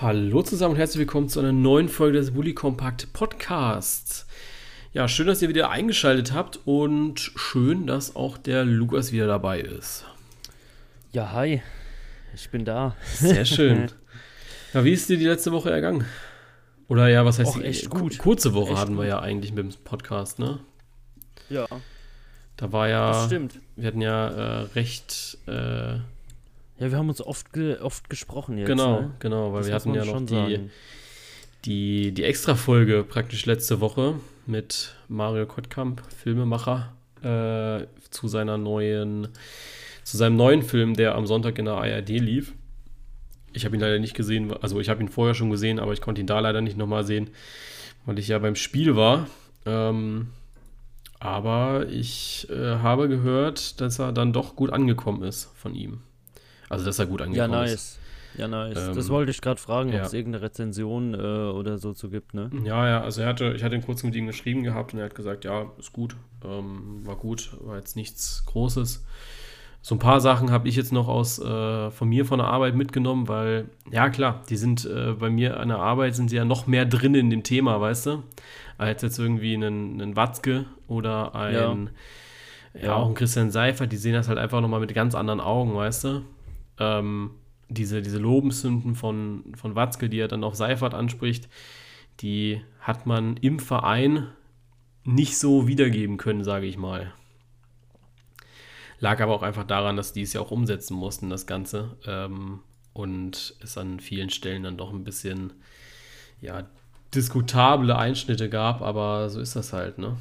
Hallo zusammen und herzlich willkommen zu einer neuen Folge des Bully Compact Podcasts. Ja, schön, dass ihr wieder eingeschaltet habt und schön, dass auch der Lukas wieder dabei ist. Ja, hi. Ich bin da. Sehr schön. ja, wie ist dir die letzte Woche ergangen? Oder ja, was heißt Och, die echt gut. kurze Woche Echt hatten wir gut. ja eigentlich mit dem Podcast, ne? Ja, Da war ja, das stimmt. wir hatten ja äh, recht, äh, Ja, wir haben uns oft, ge oft gesprochen jetzt. genau, Ne? genau, weil Das wir hatten ja noch die, sagen. die, die Extra-Folge praktisch letzte Woche mit Mario Kottkamp, Filmemacher, äh, zu seiner neuen, zu seinem neuen Film, der am Sonntag in der ARD lief. Ich habe ihn leider nicht gesehen, also ich habe ihn vorher schon gesehen, aber ich konnte ihn da leider nicht nochmal sehen, weil ich ja beim Spiel war. Ähm, aber ich äh, habe gehört, dass er dann doch gut angekommen ist von ihm. Also, dass er gut Ja, angekommen ist. nice. Ja, nice. Ähm, das wollte ich gerade fragen, ob ja. es irgendeine Rezension äh, oder so zu gibt, ne? Ja, ja, also er hatte, ich hatte ihn kurz mit ihm geschrieben gehabt und er hat gesagt, ja, ist gut, ähm, war gut, war jetzt nichts Großes. So ein paar Sachen habe ich jetzt noch aus äh, von mir von der Arbeit mitgenommen, weil, ja klar, die sind äh, bei mir an der Arbeit sind sie ja noch mehr drin in dem Thema, weißt du? Als jetzt irgendwie einen, einen Watzke oder ein, ja. Ja. auch ein Christian Seifert, die sehen das halt einfach nochmal mit ganz anderen Augen, weißt du? Ähm, diese, diese Lobensünden von, von Watzke, die er dann auf Seifert anspricht, die hat man im Verein nicht so wiedergeben können, sage ich mal. Lag aber auch einfach daran, dass die es ja auch umsetzen mussten, das Ganze. Ähm, und es an vielen Stellen dann doch ein bisschen, ja, diskutable Einschnitte gab, aber so ist das halt, ne?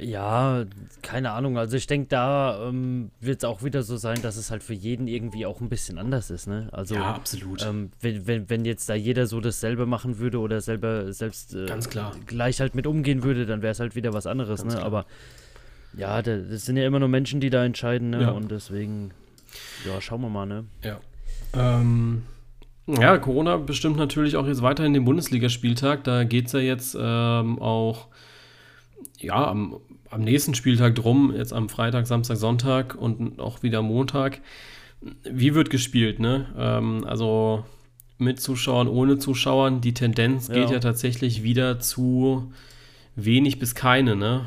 Ja, keine Ahnung. Also ich denke, da ähm, wird es auch wieder so sein, dass es halt für jeden irgendwie auch ein bisschen anders ist, ne? Also ja, absolut. ähm, wenn, wenn, wenn jetzt da jeder so dasselbe machen würde oder selber selbst äh, Ganz klar. gleich halt mit umgehen würde, dann wäre es halt wieder was anderes, Ganz ne? klar. Aber ja, da- das sind ja immer nur Menschen, die da entscheiden, ne? Ja. Und deswegen, ja, schauen wir mal, ne? Ja. Ähm, ja, Corona bestimmt natürlich auch jetzt weiterhin den Bundesligaspieltag. Da geht es ja jetzt ähm, auch ja, am, am nächsten Spieltag drum, jetzt am Freitag, Samstag, Sonntag und auch wieder Montag. Wie wird gespielt, ne? Ähm, also mit Zuschauern, ohne Zuschauern. Die Tendenz geht Ja. ja tatsächlich wieder zu wenig bis keine, ne?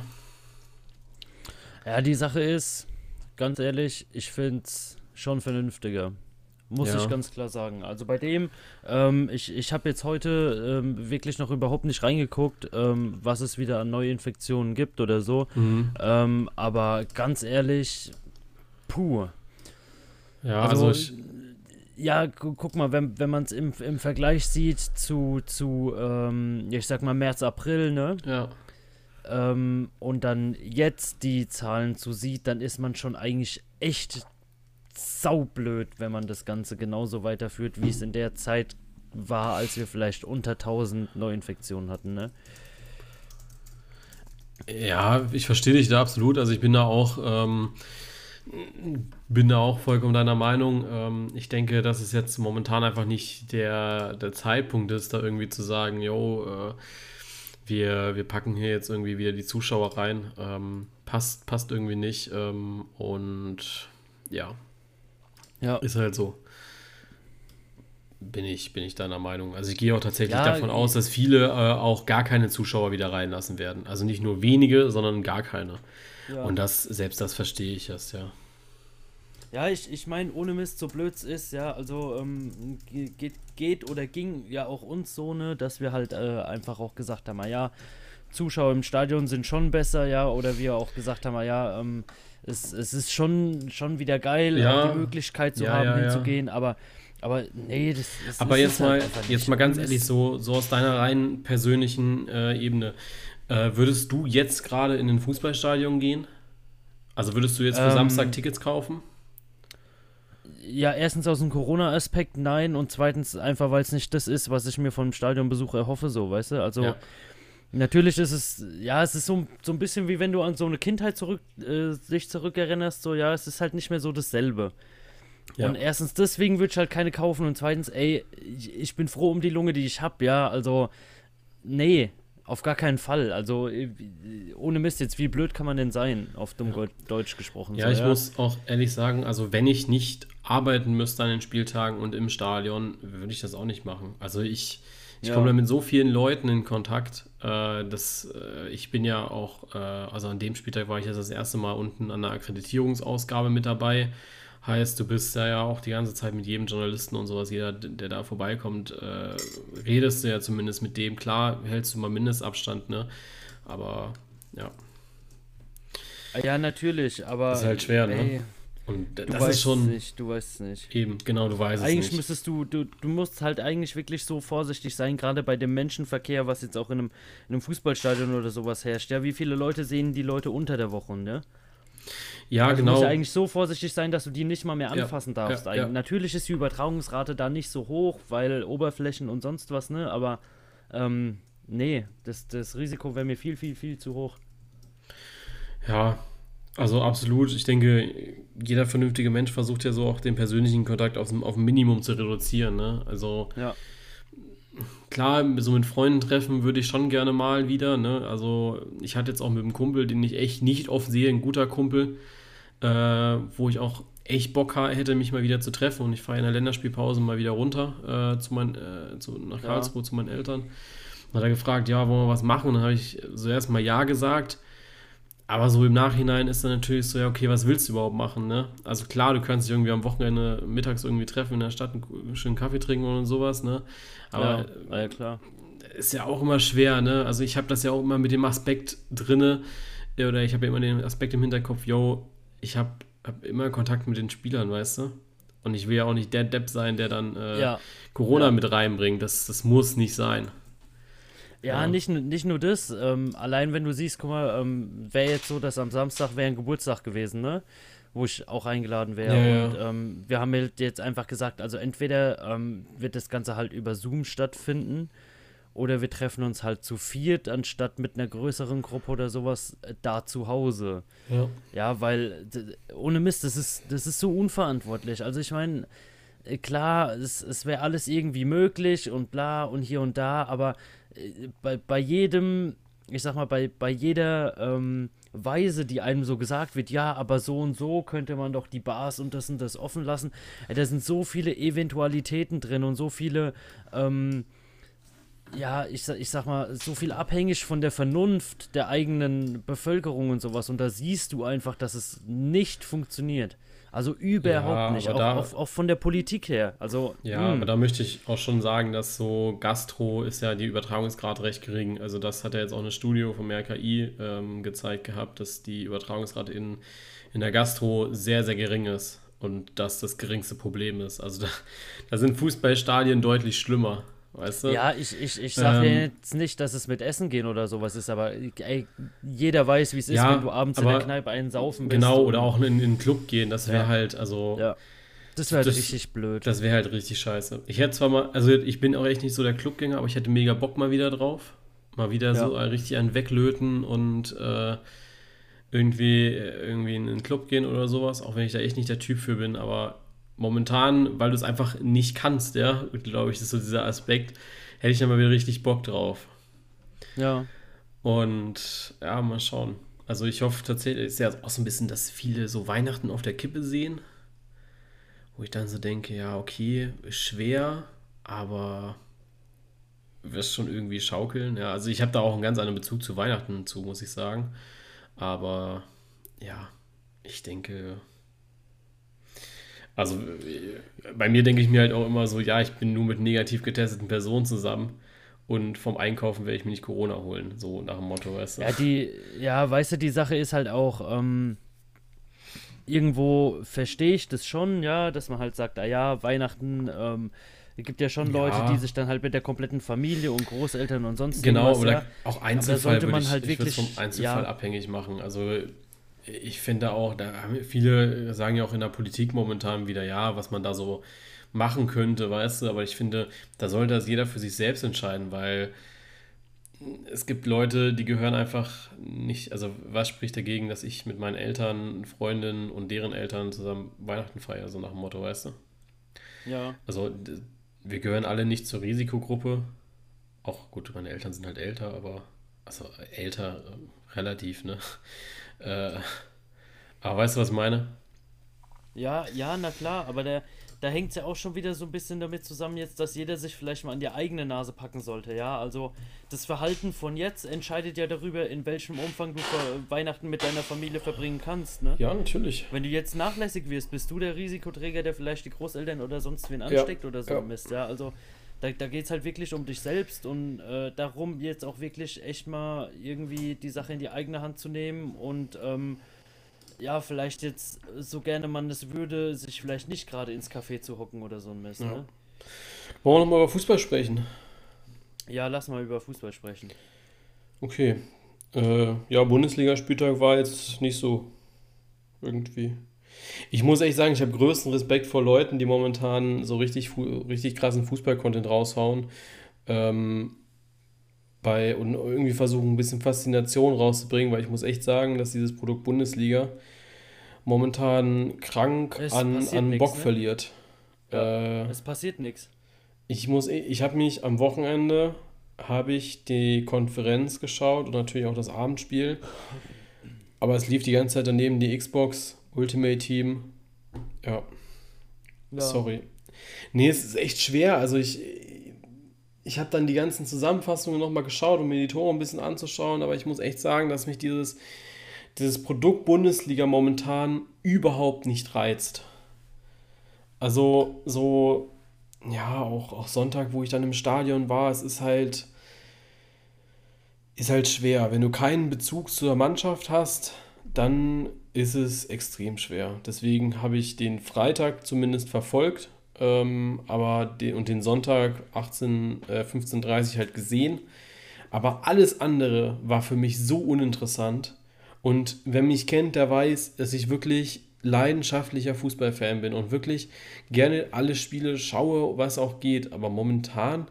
Ja, die Sache ist, ganz ehrlich, ich finde es schon vernünftiger. Muss Ja. ich ganz klar sagen. Also bei dem, ähm, ich, ich habe jetzt heute ähm, wirklich noch überhaupt nicht reingeguckt, ähm, was es wieder an Neuinfektionen gibt oder so. Ähm, aber ganz ehrlich, puh. Ja, Also, also, ich, Ja, gu guck mal, wenn, wenn man es im, im Vergleich sieht zu, zu ähm, ich sag mal März, April, ne? ja. ähm, und dann jetzt die Zahlen zu sieht, dann ist man schon eigentlich echt saublöd, wenn man das Ganze genauso weiterführt, wie es in der Zeit war, als wir vielleicht unter 1000 Neuinfektionen hatten, ne? Ja, ich verstehe dich da absolut. Also ich bin da auch, ähm, bin da auch vollkommen deiner Meinung. Ähm, ich denke, dass es jetzt momentan einfach nicht der, der Zeitpunkt ist, da irgendwie zu sagen, yo, äh, wir, wir packen hier jetzt irgendwie wieder die Zuschauer rein. Ähm, passt, passt irgendwie nicht. Ähm, und ja, Ja. ist halt so. Bin ich, bin ich deiner Meinung. Also ich gehe auch tatsächlich Ja, davon aus, dass viele äh, auch gar keine Zuschauer wieder reinlassen werden. Also nicht nur wenige, sondern gar keine. Ja, Und das, selbst das verstehe ich erst, ja. ja ich, ich meine, ohne Mist, so blöd es ist, ja, also ähm, ge- geht, geht oder ging ja auch uns so, ne, dass wir halt äh, einfach auch gesagt haben, ja, Zuschauer im Stadion sind schon besser, ja, oder wir auch gesagt haben, ja, ähm, es, es ist schon, schon wieder geil, Ja. die Möglichkeit zu Ja, haben, ja, hinzugehen, aber, aber nee, das, das Aber jetzt ist mal, halt einfach jetzt mal ganz ehrlich, so, so aus deiner rein persönlichen äh, Ebene, äh, würdest du jetzt gerade in ein Fußballstadion gehen? Also würdest du jetzt für Ähm, Samstag Tickets kaufen? Ja, erstens aus dem Corona-Aspekt nein und zweitens einfach, weil es nicht das ist, was ich mir vom Stadionbesuch erhoffe, so, weißt du? Also Ja. Natürlich ist es, ja, es ist so, so ein bisschen wie wenn du an so eine Kindheit zurück, äh, dich zurückerinnerst, so, ja, es ist halt nicht mehr so dasselbe. Ja. Und erstens deswegen würde ich halt keine kaufen und zweitens, ey, ich, ich bin froh um die Lunge, die ich habe, ja, also, nee, Auf gar keinen Fall. Also äh, ohne Mist, jetzt wie blöd kann man denn sein, auf dumm ja. Deutsch gesprochen. Ja, so, ich ja? muss auch ehrlich sagen, also wenn ich nicht arbeiten müsste an den Spieltagen und im Stadion, würde ich das auch nicht machen. Also ich, ich ja. komme da mit so vielen Leuten in Kontakt, äh, dass äh, ich bin ja auch, äh, also an dem Spieltag war ich jetzt das erste Mal unten an der Akkreditierungsausgabe mit dabei. Heißt, du bist ja, ja auch die ganze Zeit mit jedem Journalisten und sowas, jeder, der da vorbeikommt, äh, redest du ja zumindest mit dem. Klar, hältst du mal Mindestabstand, ne? Aber ja. Ja, natürlich, aber. Das ist halt schwer, ne? ey, ne? Und du das ist schon. Nicht, du weißt es nicht. Eben, genau, du weißt eigentlich es nicht. Eigentlich müsstest du, du, du musst halt eigentlich wirklich so vorsichtig sein, gerade bei dem Menschenverkehr, was jetzt auch in einem, in einem Fußballstadion oder sowas herrscht. Ja, wie viele Leute sehen die Leute unter der Woche, ne? Ja, also genau. Du musst ja eigentlich so vorsichtig sein, dass du die nicht mal mehr anfassen ja, darfst. Ja, ja. Natürlich ist die Übertragungsrate da nicht so hoch, weil Oberflächen und sonst was, ne? Aber ähm, nee, das, das Risiko wäre mir viel, viel, viel zu hoch. Ja, also absolut. Ich denke, jeder vernünftige Mensch versucht ja so auch den persönlichen Kontakt auf, auf ein Minimum zu reduzieren. Ne? Also ja klar, so mit Freunden treffen würde ich schon gerne mal wieder. Ne? Also ich hatte jetzt auch mit einem Kumpel, den ich echt nicht oft sehe, ein guter Kumpel, äh, wo ich auch echt Bock hätte, mich mal wieder zu treffen. Und ich fahre in der Länderspielpause mal wieder runter äh, zu mein, äh, zu, nach Karlsruhe ja. zu meinen Eltern. Und hat er gefragt, ja, wollen wir was machen? Und dann habe ich so erstmal Ja gesagt. Aber so im Nachhinein ist dann natürlich so, ja, okay, was willst du überhaupt machen, ne? Also klar, du kannst dich irgendwie am Wochenende mittags irgendwie treffen in der Stadt, einen schönen Kaffee trinken und sowas, ne? Aber ja, ja klar. Ist ja auch immer schwer, ne? Also ich habe das ja auch immer mit dem Aspekt drinne, äh, oder ich habe ja immer den Aspekt im Hinterkopf, yo, ich habe hab immer Kontakt mit den Spielern, weißt du? Und ich will ja auch nicht der Depp sein, der dann äh, ja. Corona ja. mit reinbringt. Das, das muss nicht sein. Ja, ja, Nicht, nicht nur das. Ähm, allein wenn du siehst, guck mal, ähm, wäre jetzt so, dass am Samstag wäre ein Geburtstag gewesen, ne? Wo ich auch eingeladen wäre. Ja, und ähm, wir haben jetzt einfach gesagt, also entweder ähm, wird das Ganze halt über Zoom stattfinden oder wir treffen uns halt zu viert, anstatt mit einer größeren Gruppe oder sowas äh, da zu Hause. Ja. Ja, weil ohne Mist, das ist, das ist so unverantwortlich. Also ich meine, äh, klar, es, es wäre alles irgendwie möglich und bla und hier und da, aber bei, bei jedem, ich sag mal, bei, bei jeder ähm, Weise, die einem so gesagt wird, ja, aber so und so könnte man doch die Bars und das und das offen lassen. Äh, da sind so viele Eventualitäten drin und so viele, ähm, ja, ich, ich sag mal, so viel abhängig von der Vernunft der eigenen Bevölkerung und sowas. Und da siehst du einfach, dass es nicht funktioniert. Also überhaupt ja, nicht, auch, da, auch, auch, von der Politik her. Also, ja, mh. Hm. aber da möchte ich auch schon sagen, dass so Gastro ist ja die Übertragungsrate recht gering. Also das hat ja jetzt auch eine Studie vom RKI ähm, gezeigt gehabt, dass die Übertragungsrate in, in der Gastro sehr, sehr gering ist und das das geringste Problem ist. Also da, da sind Fußballstadien deutlich schlimmer. Weißt du? Ja, ich, ich, ich sage ähm, jetzt nicht, dass es mit Essen gehen oder sowas ist, aber ey, jeder weiß, wie es ist, ja, wenn du abends in der Kneipe einen saufen willst. Genau, oder auch in, in den Club gehen, das wäre ja. halt, also. Ja. Das wäre halt richtig blöd. Das wäre halt richtig scheiße. Ich hätte zwar mal, also ich bin auch echt nicht so der Clubgänger, aber ich hätte mega Bock mal wieder drauf. Mal wieder ja. so richtig einen weglöten und äh, irgendwie, irgendwie in den Club gehen oder sowas, auch wenn ich da echt nicht der Typ für bin, aber momentan, weil du es einfach nicht kannst, ja, glaube ich, ist so dieser Aspekt, hätte ich dann mal wieder richtig Bock drauf. Ja. Und ja, mal schauen. Also ich hoffe tatsächlich, ist ja auch so ein bisschen, dass viele so Weihnachten auf der Kippe sehen, wo ich dann so denke, ja, okay, ist schwer, aber wirst schon irgendwie schaukeln. Ja, also ich habe da auch einen ganz anderen Bezug zu Weihnachten zu, muss ich sagen. Aber ja, ich denke, also bei mir denke ich mir halt auch immer so, ja, ich bin nur mit negativ getesteten Personen zusammen und vom Einkaufen werde ich mir nicht Corona holen, so nach dem Motto, weißt du. Ja, die, ja, weißt du, die Sache ist halt auch, ähm, irgendwo verstehe ich das schon, ja, dass man halt sagt, ah ja, Weihnachten, ähm, es gibt ja schon Leute, ja. die sich dann halt mit der kompletten Familie und Großeltern und sonst Genau, oder ja, auch Einzelfall sollte man halt ich, wirklich vom Einzelfall ja, abhängig machen. Also ich finde auch, da viele sagen ja auch in der Politik momentan wieder, ja, was man da so machen könnte, weißt du, aber ich finde, da sollte das jeder für sich selbst entscheiden, weil es gibt Leute, die gehören einfach nicht, also was spricht dagegen, dass ich mit meinen Eltern, Freundinnen und deren Eltern zusammen Weihnachten feiere, so nach dem Motto, weißt du? Ja. Also wir gehören alle nicht zur Risikogruppe auch gut, meine Eltern sind halt älter, aber also älter relativ, ne? Äh, aber weißt du, was ich meine? Ja, ja, na klar, aber der, da hängt es ja auch schon wieder so ein bisschen damit zusammen jetzt, dass jeder sich vielleicht mal an die eigene Nase packen sollte, ja. Also das Verhalten von jetzt entscheidet ja darüber, in welchem Umfang du Weihnachten mit deiner Familie verbringen kannst, ne? Ja, natürlich. Wenn du jetzt nachlässig wirst, bist du der Risikoträger, der vielleicht die Großeltern oder sonst wen ansteckt ja, oder so ja. Mist, ja. Also da, da geht es halt wirklich um dich selbst und äh, darum, jetzt auch wirklich echt mal irgendwie die Sache in die eigene Hand zu nehmen und ähm, ja, vielleicht jetzt, so gerne man es würde, sich vielleicht nicht gerade ins Café zu hocken oder so ein Mist. Ja. Ne? Wollen wir nochmal über Fußball sprechen? Ja, lass mal über Fußball sprechen. Okay. Äh, ja, Bundesligaspieltag war jetzt nicht so irgendwie. Ich muss echt sagen, ich habe größten Respekt vor Leuten, die momentan so richtig, richtig krassen Fußball-Content raushauen. Ähm, bei und irgendwie versuchen, ein bisschen Faszination rauszubringen, weil ich muss echt sagen, dass dieses Produkt Bundesliga momentan krank es an, an nix, Bock ne? verliert. Ja, äh, es passiert nichts. Ich muss, ich habe mich am Wochenende habe ich die Konferenz geschaut und natürlich auch das Abendspiel. Aber es lief die ganze Zeit daneben die Xbox Ultimate Team. Ja. ja. Sorry. Nee, es ist echt schwer. Also ich, ich habe dann die ganzen Zusammenfassungen nochmal geschaut, um mir die Tore ein bisschen anzuschauen, aber ich muss echt sagen, dass mich dieses, dieses Produkt Bundesliga momentan überhaupt nicht reizt. Also so, ja, auch, auch Sonntag, wo ich dann im Stadion war, es ist halt, ist halt schwer. Wenn du keinen Bezug zur Mannschaft hast, dann ist es extrem schwer. Deswegen habe ich den Freitag zumindest verfolgt, ähm, aber den, und den Sonntag 18, äh, 15.30 halt gesehen. Aber alles andere war für mich so uninteressant. Und wer mich kennt, der weiß, dass ich wirklich leidenschaftlicher Fußballfan bin und wirklich gerne alle Spiele schaue, was auch geht. Aber momentan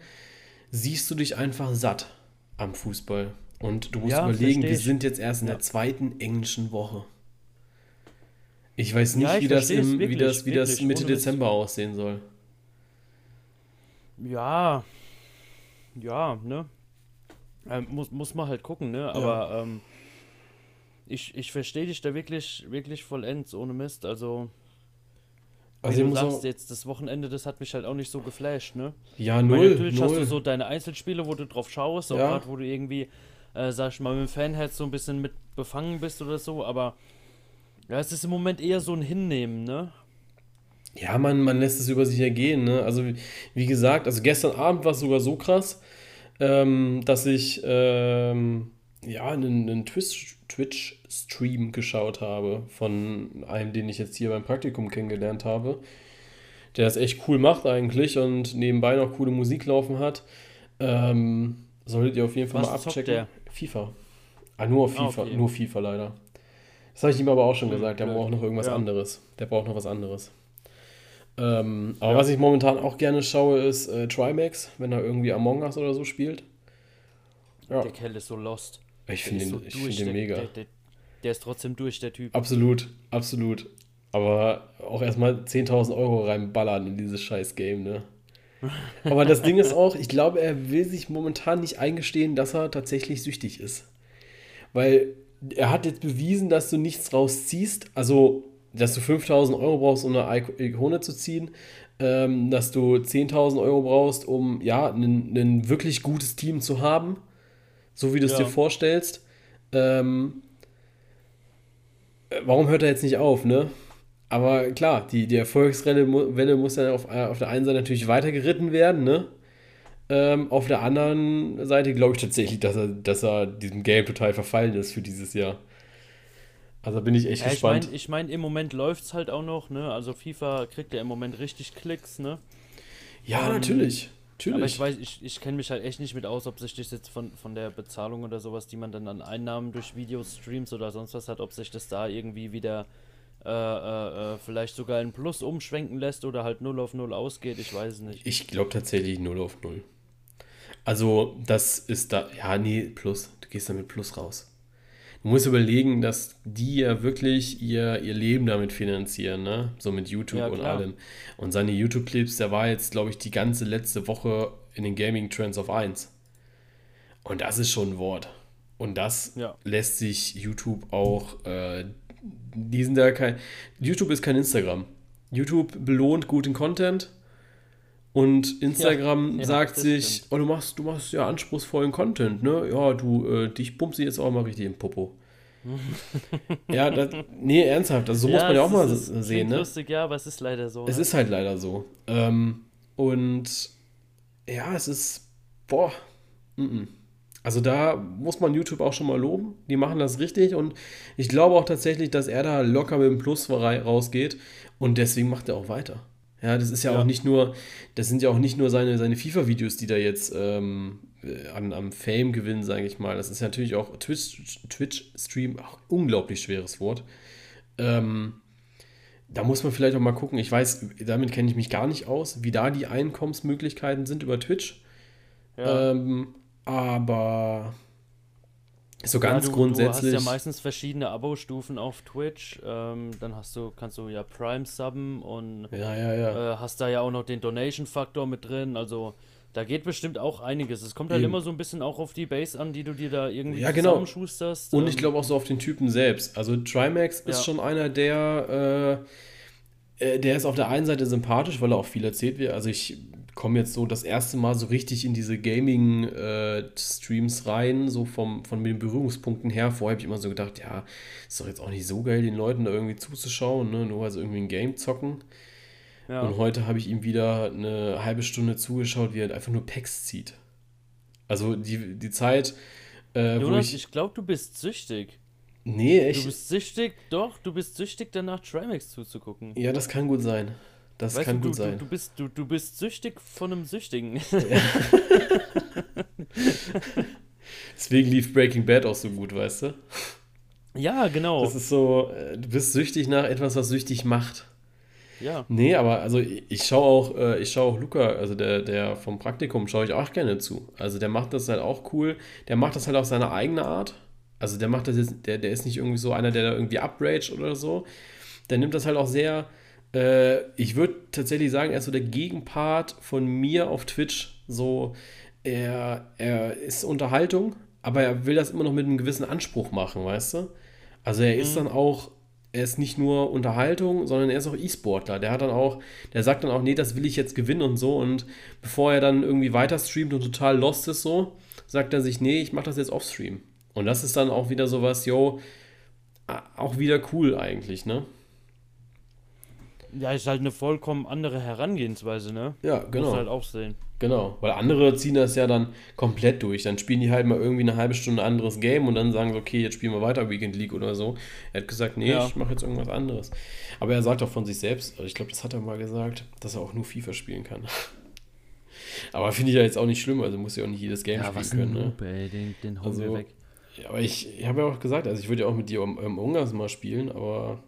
siehst du dich einfach satt am Fußball. Und du musst ja, überlegen, wir sind jetzt erst in ja. der zweiten englischen Woche. Ich weiß nicht, ja, ich wie, das im, wirklich, wie das, wie das Mitte Dezember Mist. aussehen soll. Ja, ja, ne? Ähm, muss, muss man halt gucken, ne? Aber ja. ähm, ich, ich verstehe dich da wirklich, wirklich vollends, ohne Mist. Also, also du sagst jetzt, das Wochenende, das hat mich halt auch nicht so geflasht, ne? Ja, null. Meine, natürlich null. hast du so deine Einzelspiele, wo du drauf schaust, auch ja. gerade wo du irgendwie, äh, sag ich mal, mit dem Fanherz so ein bisschen mit befangen bist oder so, aber ja, es ist im Moment eher so ein Hinnehmen, ne? Ja, man, man lässt es über sich ergehen, ne? Also, wie, wie gesagt, also gestern Abend war es sogar so krass, ähm, dass ich ähm, ja einen, einen Twitch-Stream geschaut habe von einem, den ich jetzt hier beim Praktikum kennengelernt habe, der das echt cool macht eigentlich und nebenbei noch coole Musik laufen hat. Ähm, solltet ihr auf jeden Fall Was mal abchecken. FIFA. Ah, nur auf FIFA, ah, okay. nur FIFA leider. Das habe ich ihm aber auch schon gesagt. Der ja. braucht noch irgendwas ja. anderes. Der braucht noch was anderes. Ähm, aber ja. was ich momentan auch gerne schaue, ist äh, Trimax, wenn er irgendwie Among Us oder so spielt. Der Kerl ist so lost. Ich finde den, so ich find den mega. Der, der, der, ist trotzdem durch, der Typ. Absolut, absolut. Aber auch erstmal 10.000 Euro reinballern in dieses scheiß Game, ne? Aber das Ding ist auch, ich glaube, er will sich momentan nicht eingestehen, dass er tatsächlich süchtig ist. Weil er hat jetzt bewiesen, dass du nichts rausziehst. Also, dass du 5000 Euro brauchst, um eine Ikone zu ziehen. Ähm, dass du 10.000 Euro brauchst, um ja, ein wirklich gutes Team zu haben. So wie du es ja. dir vorstellst. Ähm, warum hört er jetzt nicht auf, ne? Aber klar, die, die Erfolgswelle muss dann auf, auf der einen Seite natürlich weiter geritten werden, ne? Ähm, auf der anderen Seite glaube ich tatsächlich, dass er, dass er diesem Game total verfallen ist für dieses Jahr. Also bin ich echt ja, gespannt. Ich meine, ich mein, im Moment läuft es halt auch noch, ne? Also FIFA kriegt ja im Moment richtig Klicks, ne? Ja, ähm, natürlich. Natürlich. Aber ich weiß, ich, ich kenne mich halt echt nicht mit aus, ob sich das jetzt von, von der Bezahlung oder sowas, die man dann an Einnahmen durch Videos, Streams oder sonst was hat, ob sich das da irgendwie wieder äh, äh, äh vielleicht sogar in Plus umschwenken lässt oder halt 0 auf 0 ausgeht, ich weiß es nicht. Ich glaube tatsächlich 0 auf 0. Also, das ist da, ja, nee, Plus. Du gehst damit Plus raus. Du musst überlegen, dass die ja wirklich ihr, ihr Leben damit finanzieren, ne? So mit YouTube ja, und allem. Und seine YouTube-Clips, der war jetzt, glaube ich, die ganze letzte Woche in den Gaming-Trends auf 1. Und das ist schon ein Wort. Und das Ja. lässt sich YouTube auch, äh, die sind da kein, YouTube ist kein Instagram. YouTube belohnt guten Content und Instagram Ja, ja, sagt das sich, stimmt. oh, du machst, du machst ja anspruchsvollen Content, ne? Ja, du, äh, dich pumpst jetzt auch mal richtig im Popo. ja, das, nee, ernsthaft, also so muss man ja auch mal ist- sehen, ne? lustig, ja, aber es ist leider so. Es ne? ist halt leider so. Ähm, und ja, es ist, boah, mm-mm. also da muss man YouTube auch schon mal loben. Die machen das richtig und ich glaube auch tatsächlich, dass er da locker mit dem Plus rausgeht und deswegen macht er auch weiter. Ja, das ist ja, Ja. auch nicht nur, das sind ja auch nicht nur seine, seine FIFA-Videos, die da jetzt ähm, äh, an, am Fame gewinnen, sage ich mal. Das ist natürlich auch Twitch- Twitch-Stream, auch unglaublich schweres Wort. Ähm, da muss man vielleicht auch mal gucken. Ich weiß, damit kenne ich mich gar nicht aus, wie da die Einkommensmöglichkeiten sind über Twitch. ja. Ähm, aber so Ja, ganz du, grundsätzlich. Du hast ja meistens verschiedene Abo-Stufen auf Twitch. Ähm, dann hast du, kannst du ja Prime subben und ja, ja, ja. äh, hast da ja auch noch den Donation-Faktor mit drin. Also da geht bestimmt auch einiges. Es kommt halt Eben. immer so ein bisschen auch auf die Base an, die du dir da irgendwie Ja, genau. zusammenschusterst. Und ich Ähm, glaube auch so auf den Typen selbst. Also Trimax ist Ja. schon einer, der, äh, äh, der ist auf der einen Seite sympathisch, weil er auch viel erzählt wird. Also ich komme jetzt so das erste Mal so richtig in diese Gaming-Streams rein, so vom, von den Berührungspunkten her. Vorher habe ich immer so gedacht, ja, ist doch jetzt auch nicht so geil, den Leuten da irgendwie zuzuschauen, ne? nur weil sie irgendwie ein Game zocken. ja. Und heute habe ich ihm wieder eine halbe Stunde zugeschaut, wie er einfach nur Packs zieht. Also die, die Zeit, äh, Jonas, ich, ich, glaube, du bist süchtig. Nee, Du echt. bist süchtig, doch, du bist süchtig, danach Trimax zuzugucken. Ja, das kann gut sein. Das Weißt kann du, gut du, sein. Du, bist, du, du bist süchtig von einem Süchtigen. Deswegen lief Breaking Bad auch so gut, weißt du? ja, genau. Das ist so, äh, du bist süchtig nach etwas, was süchtig macht. ja. Nee, aber also ich, ich schaue auch, äh, ich schaue auch Luca, also der, der vom Praktikum, schaue ich auch gerne zu. Also der macht das halt auch cool. Der macht das halt auf seine eigene Art. Also der macht das jetzt, der, der ist nicht irgendwie so einer, der da irgendwie upraged oder so. Der nimmt das halt auch sehr, äh, ich würde tatsächlich sagen, er ist so der Gegenpart von mir auf Twitch. So, er, er ist Unterhaltung, aber er will das immer noch mit einem gewissen Anspruch machen, weißt du? Also er ist dann auch, er ist nicht nur Unterhaltung, sondern er ist auch E-Sportler. Der hat dann auch, der sagt dann auch, nee, das will ich jetzt gewinnen und so. Und bevor er dann irgendwie weiter streamt und total lost ist so, sagt er sich, nee, ich mache das jetzt off-stream. Und das ist dann auch wieder sowas, yo, auch wieder cool eigentlich, ne? Ja, ist halt eine vollkommen andere Herangehensweise, ne? Ja, Muss genau. halt auch sehen. Genau, weil andere ziehen das ja dann komplett durch. Dann spielen die halt mal irgendwie eine halbe Stunde ein anderes Game und dann sagen sie, okay, jetzt spielen wir weiter Weekend League oder so. Er hat gesagt, nee, Ja. ich mache jetzt irgendwas anderes. Aber er sagt auch von sich selbst, also ich glaube, das hat er mal gesagt, dass er auch nur FIFA spielen kann. Aber finde ich ja jetzt auch nicht schlimm, also muss ja auch nicht jedes Game Ja, was spielen ein können. Ne? Noob, ey, den, den hauen Also, wir weg. Ja, aber ich, ich habe ja auch gesagt, also ich würde ja auch mit dir um, um Ungas mal spielen, aber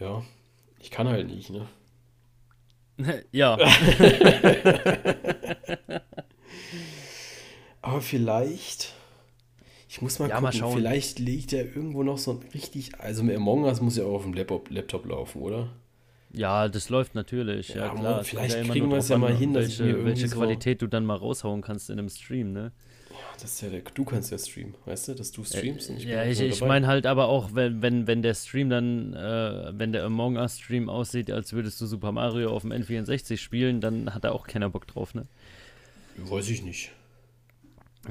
ja, ich kann halt nicht, ne? ja, Aber vielleicht. Ich muss mal Ja, gucken, mal schauen. vielleicht liegt ja irgendwo noch so ein richtig. Also mit Among Us muss ja auch auf dem Laptop, Laptop laufen, oder? ja, das läuft natürlich. Ja, Ja, klar. Mann, es vielleicht kriegen wir es ja mal hin, dass ich welche, mir irgendwie welche so- Qualität du dann mal raushauen kannst in einem Stream, ne? Das ist ja der, du kannst ja streamen, weißt du, dass du streamst und ich ja, ich, ich meine halt aber auch, wenn, wenn, wenn der Stream dann, äh, wenn der Among Us Stream aussieht, als würdest du Super Mario auf dem N64 spielen, dann hat da auch keiner Bock drauf, ne? Weiß ich nicht.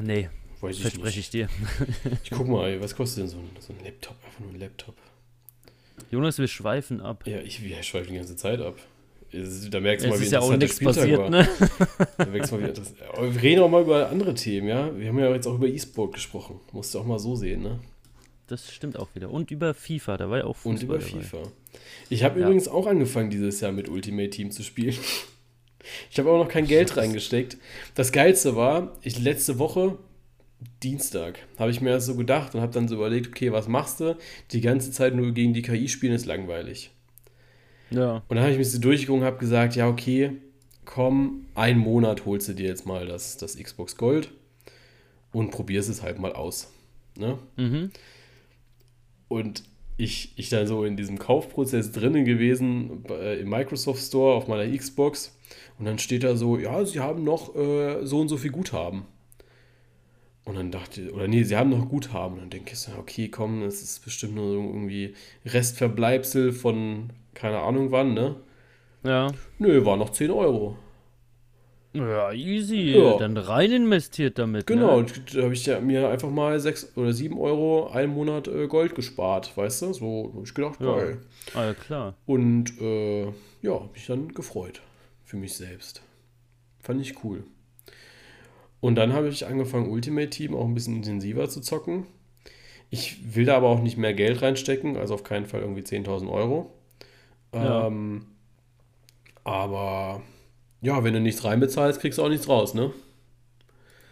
Nee, Weiß ich verspreche nicht. ich dir. Ich guck mal, ey, was kostet denn so ein, so ein Laptop? Einfach nur ein Laptop. Jonas, wir schweifen ab. Ja, ich, ich schweife die ganze Zeit ab. Es- Da merkst du mal, wie ist ja auch nichts Spieltag passiert, war. ne? Da merkst du mal, wie das, wir reden auch mal über andere Themen, ja? Wir haben ja jetzt auch über E-Sport gesprochen. Musst du auch mal so sehen, ne? Das stimmt auch wieder. Und über FIFA, da war ja auch Fußball Und über dabei. FIFA. Ich habe Ja. übrigens auch angefangen, dieses Jahr mit Ultimate Team zu spielen. Ich habe auch noch kein Geld reingesteckt. Das Geilste war, ich letzte Woche, Dienstag, habe ich mir das so gedacht und habe dann so überlegt, okay, was machst du? Die ganze Zeit nur gegen die KI spielen ist langweilig. Ja. Und dann habe ich mich so durchgegangen und habe gesagt, ja, okay, komm, einen Monat holst du dir jetzt mal das, das Xbox Gold und probierst es halt mal aus. Ne? Mhm. Und ich, ich dann so in diesem Kaufprozess drinnen gewesen äh, im Microsoft Store auf meiner Xbox und dann steht da so, ja, sie haben noch äh, so und so viel Guthaben. Und dann dachte oder nee, sie haben noch Guthaben. Und dann denke ich so, okay, komm, das ist bestimmt nur irgendwie Restverbleibsel von keine Ahnung wann, ne? Ja. Nö, war noch 10 Euro. Ja, easy. Ja. Dann rein investiert damit. Genau, Ne? da habe ich ja mir einfach mal 6 oder 7 Euro einen Monat äh, Gold gespart, weißt du? So habe ich gedacht, Ja. geil. Ja, klar. Und äh, ja, habe mich dann gefreut für mich selbst. Fand ich cool. Und dann habe ich angefangen, Ultimate Team auch ein bisschen intensiver zu zocken. Ich will da aber auch nicht mehr Geld reinstecken, also auf keinen Fall irgendwie 10.000 Euro. Ja. Ähm, aber ja, wenn du nichts reinbezahlst, kriegst du auch nichts raus, ne?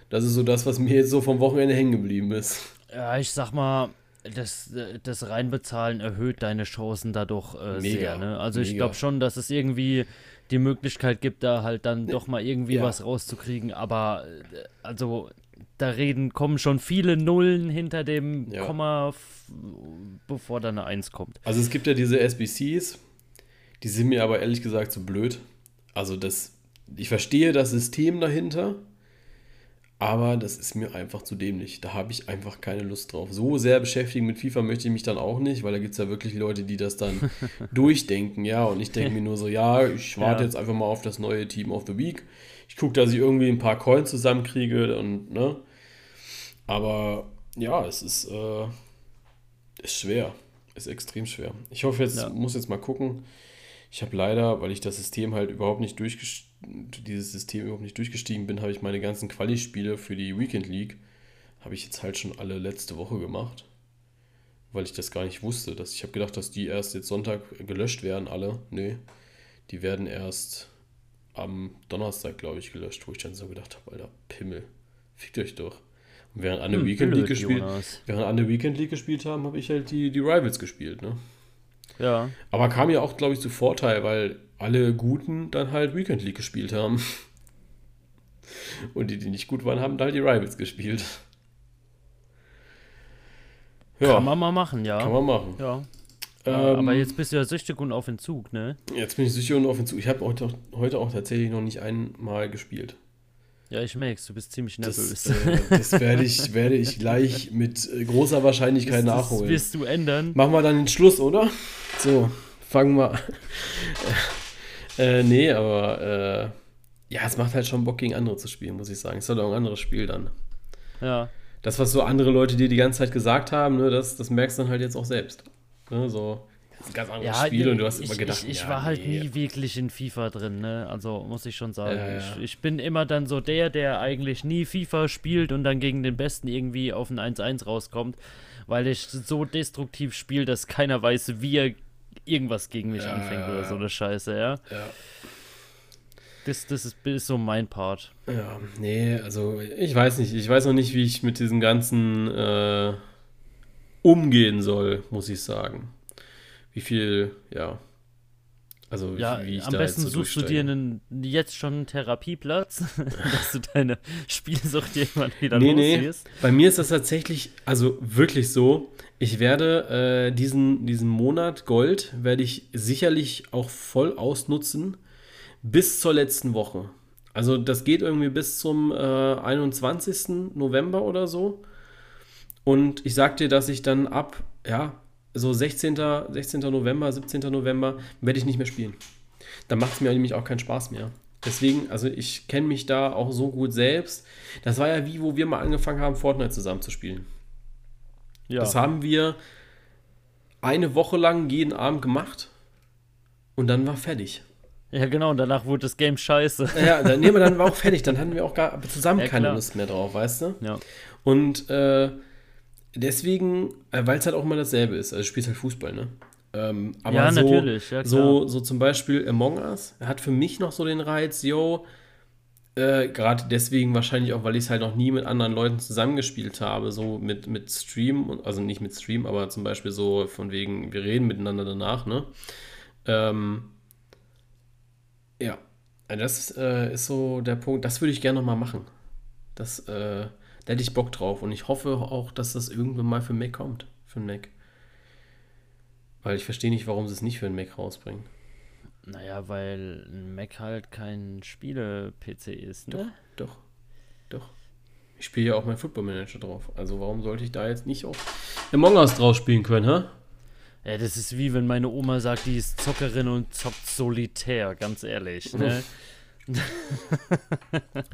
Das ist so das, was mir jetzt so vom Wochenende hängen geblieben ist. Ja, ich sag mal, das, das Reinbezahlen erhöht deine Chancen dadurch äh, Mega, sehr. Ne? Also ich mega. glaube schon, dass es irgendwie die Möglichkeit gibt, da halt dann doch mal irgendwie Ja. was rauszukriegen. Aber äh, also da reden, kommen schon viele Nullen hinter dem Ja. Komma, bevor da eine Eins kommt. Also es gibt ja diese SBCs, die sind mir aber ehrlich gesagt zu blöd. Also das, ich verstehe das System dahinter, aber das ist mir einfach zu dämlich. Da habe ich einfach keine Lust drauf. So sehr beschäftigen mit FIFA möchte ich mich dann auch nicht, weil da gibt es ja wirklich Leute, die das dann durchdenken, ja. Und ich denke mir nur so, ja, ich warte Ja. jetzt einfach mal auf das neue Team of the Week. Ich gucke, dass ich irgendwie ein paar Coins zusammenkriege und, ne. Aber ja, es ist, äh, ist schwer. Ist extrem schwer. Ich hoffe jetzt, Ja. muss jetzt mal gucken. Ich habe leider, weil ich das System halt überhaupt nicht durchgestiegen, dieses System überhaupt nicht durchgestiegen bin, habe ich meine ganzen Quali-Spiele für die Weekend League, habe ich jetzt halt schon alle letzte Woche gemacht. Weil ich das gar nicht wusste. Dass, ich habe gedacht, dass die erst jetzt Sonntag gelöscht werden, alle. Nee. Die werden erst am Donnerstag, glaube ich, gelöscht, wo ich dann so gedacht habe, Alter, Pimmel, fickt euch doch. Und während andere Hm, Weekend League gespielt, Jonas. während andere Weekend League gespielt haben, habe ich halt die, die Rivals gespielt, ne? Ja. Aber kam ja auch, glaube ich, zu Vorteil, weil alle Guten dann halt Weekend League gespielt haben. Und die, die nicht gut waren, haben halt die Rivals gespielt. Ja, Kann man mal machen, ja. kann man machen. ja. Ähm, Aber jetzt bist du ja süchtig und auf Entzug, ne? jetzt bin ich sicher und auf den Zug. Ich habe heute, auch- heute auch tatsächlich noch nicht einmal gespielt. Ja, ich merk's, du bist ziemlich nervös. Das, äh, das werde, ich, werde ich gleich mit äh, großer Wahrscheinlichkeit das nachholen. wirst du ändern. Machen wir dann den Schluss, oder? So, fangen wir an. äh, nee, aber äh, ja, es macht halt schon Bock, gegen andere zu spielen, muss ich sagen. Es ist halt auch ein anderes Spiel dann. Ja. Das, was so andere Leute dir die ganze Zeit gesagt haben, ne, das, das merkst du dann halt jetzt auch selbst. Ne, so, das ist ein ganz anderes Ja, Spiel und du hast immer gedacht, ich, ich ja, war halt nee. nie wirklich in FIFA drin, ne? Also muss ich schon sagen. Ja. Ich, ich bin immer dann so der, der eigentlich nie FIFA spielt und dann gegen den Besten irgendwie auf ein 1-1 rauskommt, weil ich so destruktiv spiele, dass keiner weiß, wie er irgendwas gegen mich Ja, anfängt ja, oder so eine Scheiße, ja. Ja. Das, das ist, ist so mein Part. Ja, nee, also ich weiß nicht. Ich weiß noch nicht, wie ich mit diesem ganzen äh, umgehen soll, muss ich sagen. Wie viel, ja. Also Ja, wie ich am da besten jetzt so suchst du dir einen, jetzt schon einen Therapieplatz, dass du deine Spielsucht irgendwann wieder Nee, los nee. Bei mir ist das tatsächlich, also wirklich so. Ich werde äh, diesen, diesen Monat Gold, werde ich sicherlich auch voll ausnutzen bis zur letzten Woche. Also das geht irgendwie bis zum äh, 21. November oder so. Und ich sag dir, dass ich dann ab, ja, so 16. 16. November, 17. November werde ich nicht mehr spielen. Da macht es mir nämlich auch keinen Spaß mehr. Deswegen, also ich kenne mich da auch so gut selbst. Das war ja wie, wo wir mal angefangen haben, Fortnite zusammen zu spielen. Ja. Das haben wir eine Woche lang jeden Abend gemacht und dann war fertig. ja, genau, und danach wurde das Game scheiße. Ja, dann, nee, aber dann war auch fertig. Dann hatten wir auch gar zusammen Ja, keine. Lust mehr drauf, weißt du? Ja. Und äh, deswegen, äh, weil es halt auch immer dasselbe ist. Also du spielst halt Fußball, ne? Ähm, aber Ja, so, natürlich, ja, so, so zum Beispiel Among Us hat für mich noch so den Reiz, yo, äh, gerade deswegen wahrscheinlich auch, weil ich es halt noch nie mit anderen Leuten zusammengespielt habe, so mit, mit Stream, also nicht mit Stream, aber zum Beispiel so von wegen, wir reden miteinander danach, ne? Ähm, ja, das äh, ist so der Punkt, das würde ich gerne noch mal machen. Das, äh, da hätte ich Bock drauf und ich hoffe auch, dass das irgendwann mal für Mac kommt, für einen Mac. Weil ich verstehe nicht, warum sie es nicht für einen Mac rausbringen. Naja, weil ein Mac halt kein Spiele-PC ist, ne? Doch, doch. Ich spiele ja auch mein Football Manager drauf. Also warum sollte ich da jetzt nicht auch Among Us drauf spielen können, hä? Ja, das ist wie wenn meine Oma sagt, die ist Zockerin und zockt solitär, ganz ehrlich. Ne?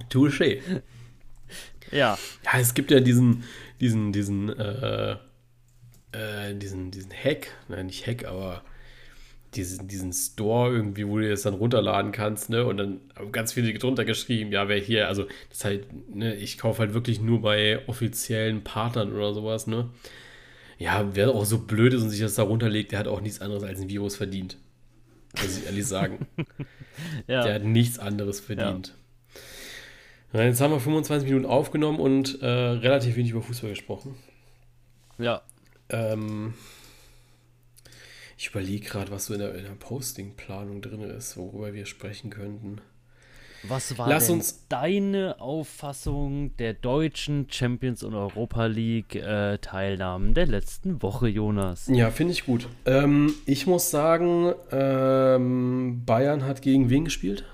Touché. Ja. Ja, es gibt ja diesen, diesen, diesen, äh, äh, diesen, diesen Hack, nein, nicht Hack, aber diesen, diesen Store irgendwie, wo du das dann runterladen kannst, ne? Und dann haben ganz viele drunter geschrieben, ja, wer hier, also das ist halt, ne, ich kaufe halt wirklich nur bei offiziellen Partnern oder sowas, ne? Ja, wer auch so blöd ist und sich das da runterlegt, der hat auch nichts anderes als ein Virus verdient. Muss ich ehrlich sagen. ja. Der hat nichts anderes verdient. Ja. Jetzt haben wir 25 Minuten aufgenommen und äh, relativ wenig über Fußball gesprochen. Ja. Ähm, ich überlege gerade, was so in der, in der Posting-Planung drin ist, worüber wir sprechen könnten. Was war Lass denn uns- deine Auffassung der deutschen Champions und Europa League äh, Teilnahmen der letzten Woche, Jonas? Ja, finde ich gut. Ähm, ich muss sagen, ähm, Bayern hat gegen wen gespielt?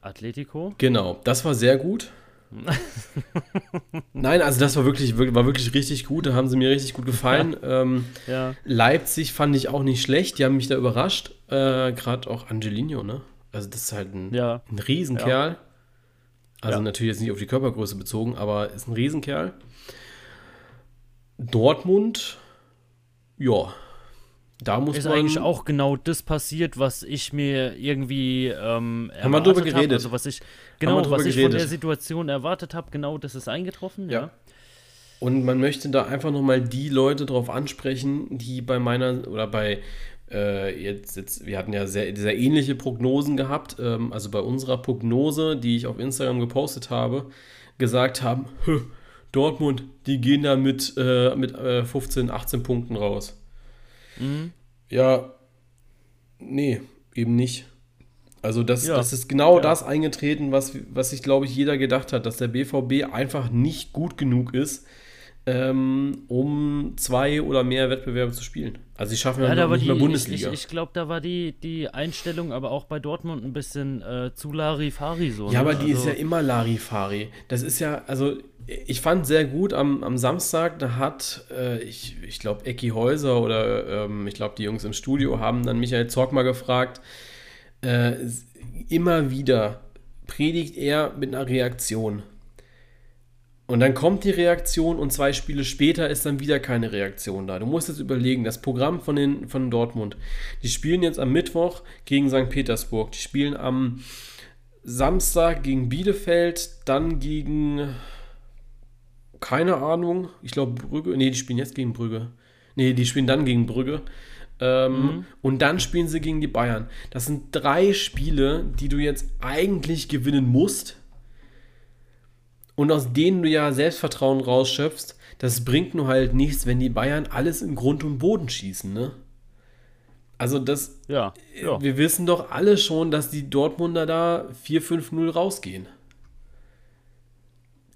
Atletico? Genau, das war sehr gut. Nein, also das war wirklich, war wirklich richtig gut. Da haben sie mir richtig gut gefallen. ähm, Ja. Leipzig fand ich auch nicht schlecht. Die haben mich da überrascht. Äh, Gerade auch Angelino, ne? Also das ist halt ein, Ja. ein Riesenkerl. Also Ja. natürlich jetzt nicht auf die Körpergröße bezogen, aber ist ein Riesenkerl. Dortmund, ja, da muss Ist man. eigentlich auch genau das passiert, was ich mir irgendwie ähm, Haben wir drüber erwartet geredet? Also was ich genau, was ich von geredet. der Situation erwartet habe, genau das ist eingetroffen. Ja. Ja. Und man möchte da einfach nochmal die Leute drauf ansprechen, die bei meiner oder bei äh, jetzt, jetzt, wir hatten ja sehr, sehr ähnliche Prognosen gehabt, ähm, also bei unserer Prognose, die ich auf Instagram gepostet habe, gesagt haben, "Hö, Dortmund, die gehen da mit, äh, mit äh, 15, 18 Punkten raus. Mhm. Ja, nee, eben nicht. Also das, Ja. das ist genau Ja. das eingetreten, was, was sich, glaube ich, jeder gedacht hat, dass der BVB einfach nicht gut genug ist, ähm, um zwei oder mehr Wettbewerbe zu spielen. Also sie schaffen ja, Ja, nicht die, mehr ich, Bundesliga. ich, ich glaube, da war die, die Einstellung aber auch bei Dortmund ein bisschen äh, zu Larifari so. ja, ne? aber die ist Also- ja immer Larifari. Das ist ja, also ich fand sehr gut am, am Samstag, da hat, äh, ich, ich glaube, Ecki Häuser oder ähm, ich glaube, die Jungs im Studio haben dann Michael Zorc mal gefragt, äh, immer wieder predigt er mit einer Reaktion. Und dann kommt die Reaktion und zwei Spiele später ist dann wieder keine Reaktion da. Du musst jetzt überlegen, das Programm von, den, von Dortmund, die spielen jetzt am Mittwoch gegen St. Petersburg, die spielen am Samstag gegen Bielefeld, dann gegen, keine Ahnung, ich glaube Brügge, nee, die spielen jetzt gegen Brügge. Nee, die spielen dann gegen Brügge. Ähm, Und dann spielen sie gegen die Bayern. Das sind drei Spiele, die du jetzt eigentlich gewinnen musst. Und aus denen du ja Selbstvertrauen rausschöpfst. Das bringt nur halt nichts, wenn die Bayern alles in Grund und Boden schießen, ne? Also das, Ja, ja. wir wissen doch alle schon, dass die Dortmunder da 4-5-0 rausgehen.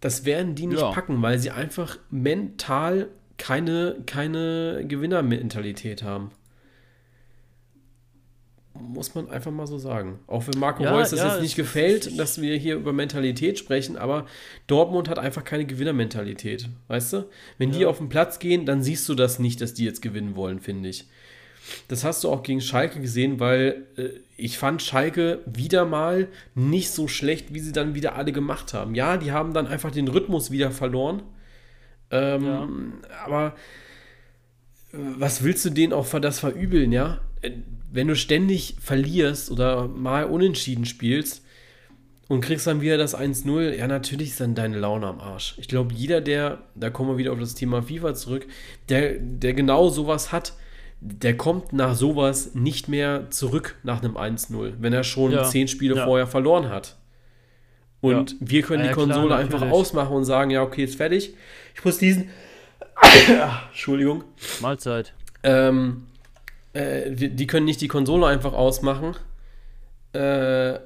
Das werden die nicht Ja. packen, weil sie einfach mental keine, keine Gewinnermentalität haben. Muss man einfach mal so sagen. Auch wenn Marco Ja, Reus das ja, jetzt nicht gefällt, dass wir hier über Mentalität sprechen, aber Dortmund hat einfach keine Gewinnermentalität. Weißt du? Wenn die Ja. auf den Platz gehen, dann siehst du das nicht, dass die jetzt gewinnen wollen, finde ich. Das hast du auch gegen Schalke gesehen, weil äh, ich fand Schalke wieder mal nicht so schlecht, wie sie dann wieder alle gemacht haben. Ja, die haben dann einfach den Rhythmus wieder verloren. Ähm. Aber äh, was willst du denen auch für das verübeln, ja? Wenn du ständig verlierst oder mal unentschieden spielst und kriegst dann wieder das 1-0, ja, natürlich ist dann deine Laune am Arsch. Ich glaube, jeder, der, da kommen wir wieder auf das Thema FIFA zurück, der, der genau sowas hat, der kommt nach sowas nicht mehr zurück nach einem 1-0, wenn er schon Ja, zehn Spiele ja. vorher verloren hat. Und Ja. wir können die klar, Konsole einfach natürlich. ausmachen und sagen, ja, okay, ist fertig. Ich muss diesen. Entschuldigung. Mahlzeit. Ähm, äh, die können nicht die Konsole einfach ausmachen. Äh, äh,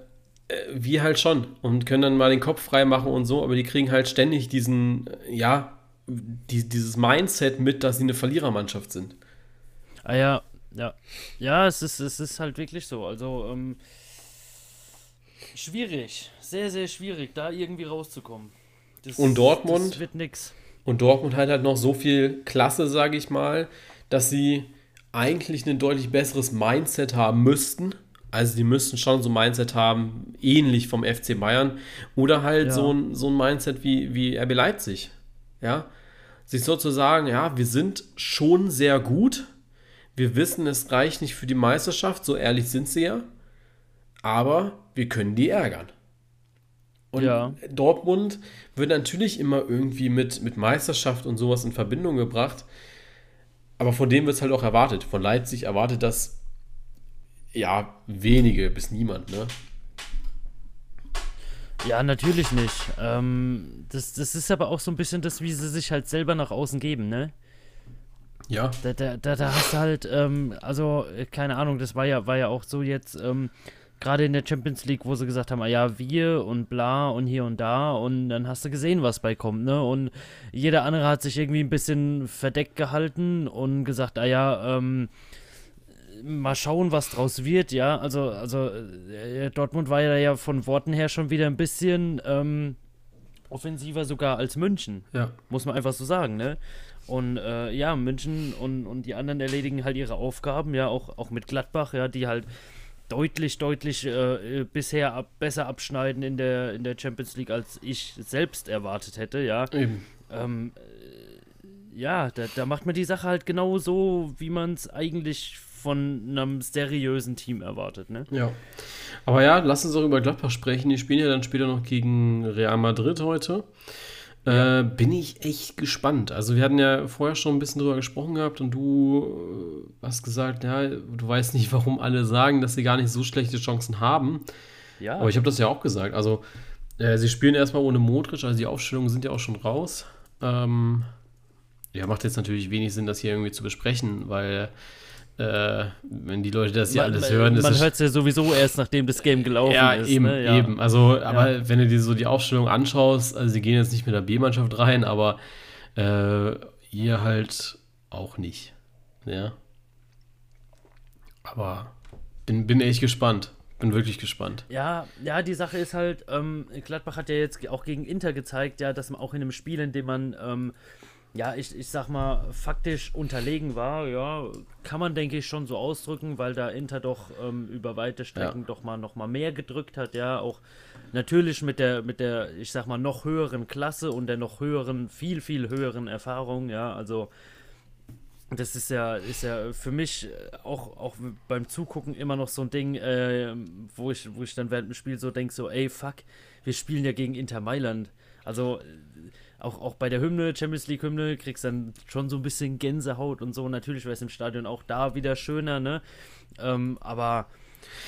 wir halt schon. Und können dann mal den Kopf frei machen und so, aber die kriegen halt ständig diesen, äh, ja, die, dieses Mindset mit, dass sie eine Verlierermannschaft sind. Ah ja, ja. Ja, es ist, es ist halt wirklich so. Also, ähm, schwierig. Sehr, sehr schwierig, da irgendwie rauszukommen. Das, und Dortmund. Das wird nix. Und Dortmund hat halt noch so viel Klasse, sage ich mal, dass sie eigentlich ein deutlich besseres Mindset haben müssten. Also die müssten schon so ein Mindset haben, ähnlich vom FC Bayern. Oder halt Ja. so, ein, so ein Mindset wie, wie RB Leipzig. Ja. Sich sozusagen, ja, wir sind schon sehr gut. Wir wissen, es reicht nicht für die Meisterschaft, so ehrlich sind sie ja. Aber wir können die ärgern. Und Ja. Dortmund wird natürlich immer irgendwie mit, mit Meisterschaft und sowas in Verbindung gebracht. Aber von dem wird es halt auch erwartet. Von Leipzig erwartet das ja wenige bis niemand, ne? Ja, natürlich nicht. Ähm, das, das ist aber auch so ein bisschen das, wie sie sich halt selber nach außen geben, ne? Ja. Da, da, da, da hast du halt, ähm, also, äh, keine Ahnung, das war ja, war ja auch so jetzt, ähm, gerade in der Champions League, wo sie gesagt haben, ah ja, wir und bla und hier und da und dann hast du gesehen, was bei kommt, ne? Und jeder andere hat sich irgendwie ein bisschen verdeckt gehalten und gesagt, ah ja, ähm, mal schauen, was draus wird, ja. Also, also äh, Dortmund war ja, ja von Worten her schon wieder ein bisschen ähm, offensiver sogar als München. Ja. Muss man einfach so sagen, ne? Und äh, ja, München und, und die anderen erledigen halt ihre Aufgaben, ja, auch, auch mit Gladbach, ja, die halt deutlich, deutlich äh, äh, bisher ab, besser abschneiden in der, in der Champions League, als ich selbst erwartet hätte, ja. Eben. Ähm, äh, ja, da, da macht man die Sache halt genau so, wie man es eigentlich von einem seriösen Team erwartet, ne? Ja. Aber ja, lass uns auch über Gladbach sprechen. Die spielen ja dann später noch gegen Real Madrid heute. Äh, bin ich echt gespannt. Also wir hatten ja vorher schon ein bisschen drüber gesprochen gehabt und du äh, hast gesagt, ja, du weißt nicht, warum alle sagen, dass sie gar nicht so schlechte Chancen haben. Ja, Aber ich habe das ja auch gesagt. Also äh, sie spielen erstmal ohne Modric, also die Aufstellungen sind ja auch schon raus. Ähm, ja, macht jetzt natürlich wenig Sinn, das hier irgendwie zu besprechen, weil äh, wenn die Leute das ja alles man, hören, ist man hört es ja sowieso erst, nachdem das Game gelaufen ja, ist. eben, ne? ja. eben. Also, aber wenn du dir so die Aufstellung anschaust, also sie gehen jetzt nicht mit der B-Mannschaft rein, aber äh, ihr halt auch nicht. Ja. Aber bin, bin echt gespannt. Bin wirklich gespannt. Ja, ja, die Sache ist halt, ähm, Gladbach hat ja jetzt auch gegen Inter gezeigt, ja, dass man auch in einem Spiel, in dem man, ähm, ja, ich, ich sag mal, faktisch unterlegen war, ja, kann man, denke ich, schon so ausdrücken, weil da Inter doch ähm, über weite Strecken Ja. doch mal noch mal mehr gedrückt hat, ja, auch natürlich mit der, mit der, ich sag mal, noch höheren Klasse und der noch höheren, viel, viel höheren Erfahrung, ja, also das ist ja, ist ja für mich auch, auch beim Zugucken immer noch so ein Ding, äh, wo, ich, wo ich dann während dem Spiel so denke, so, ey, fuck, wir spielen ja gegen Inter Mailand. Also auch, auch bei der Hymne, Champions League Hymne, kriegst dann schon so ein bisschen Gänsehaut und so. Natürlich wäre es im Stadion auch da wieder schöner, ne? Ähm, aber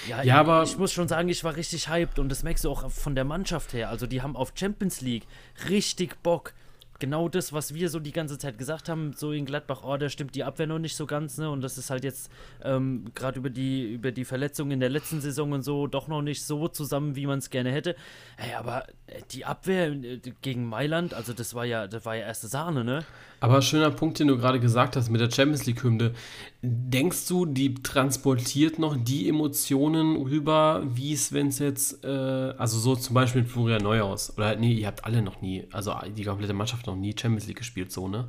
ja, Ja, ich, aber- ich muss schon sagen, ich war richtig hyped und das merkst du auch von der Mannschaft her. Also die haben auf Champions League richtig Bock. Genau das, was wir so die ganze Zeit gesagt haben, so in Gladbach, oh, da stimmt die Abwehr noch nicht so ganz, ne? Und das ist halt jetzt ähm, gerade über die, über die Verletzungen in der letzten Saison und so doch noch nicht so zusammen, wie man es gerne hätte. Ey, aber äh, die Abwehr äh, gegen Mailand, also das war ja, das war ja erste Sahne, ne? Aber schöner Punkt, den du gerade gesagt hast mit der Champions League-Hymne. Denkst du, die transportiert noch die Emotionen rüber, wie es, wenn es jetzt, äh, also so zum Beispiel mit Florian Neuhaus, oder nee, ihr habt alle noch nie, also die komplette Mannschaft noch nie Champions League gespielt, so, ne?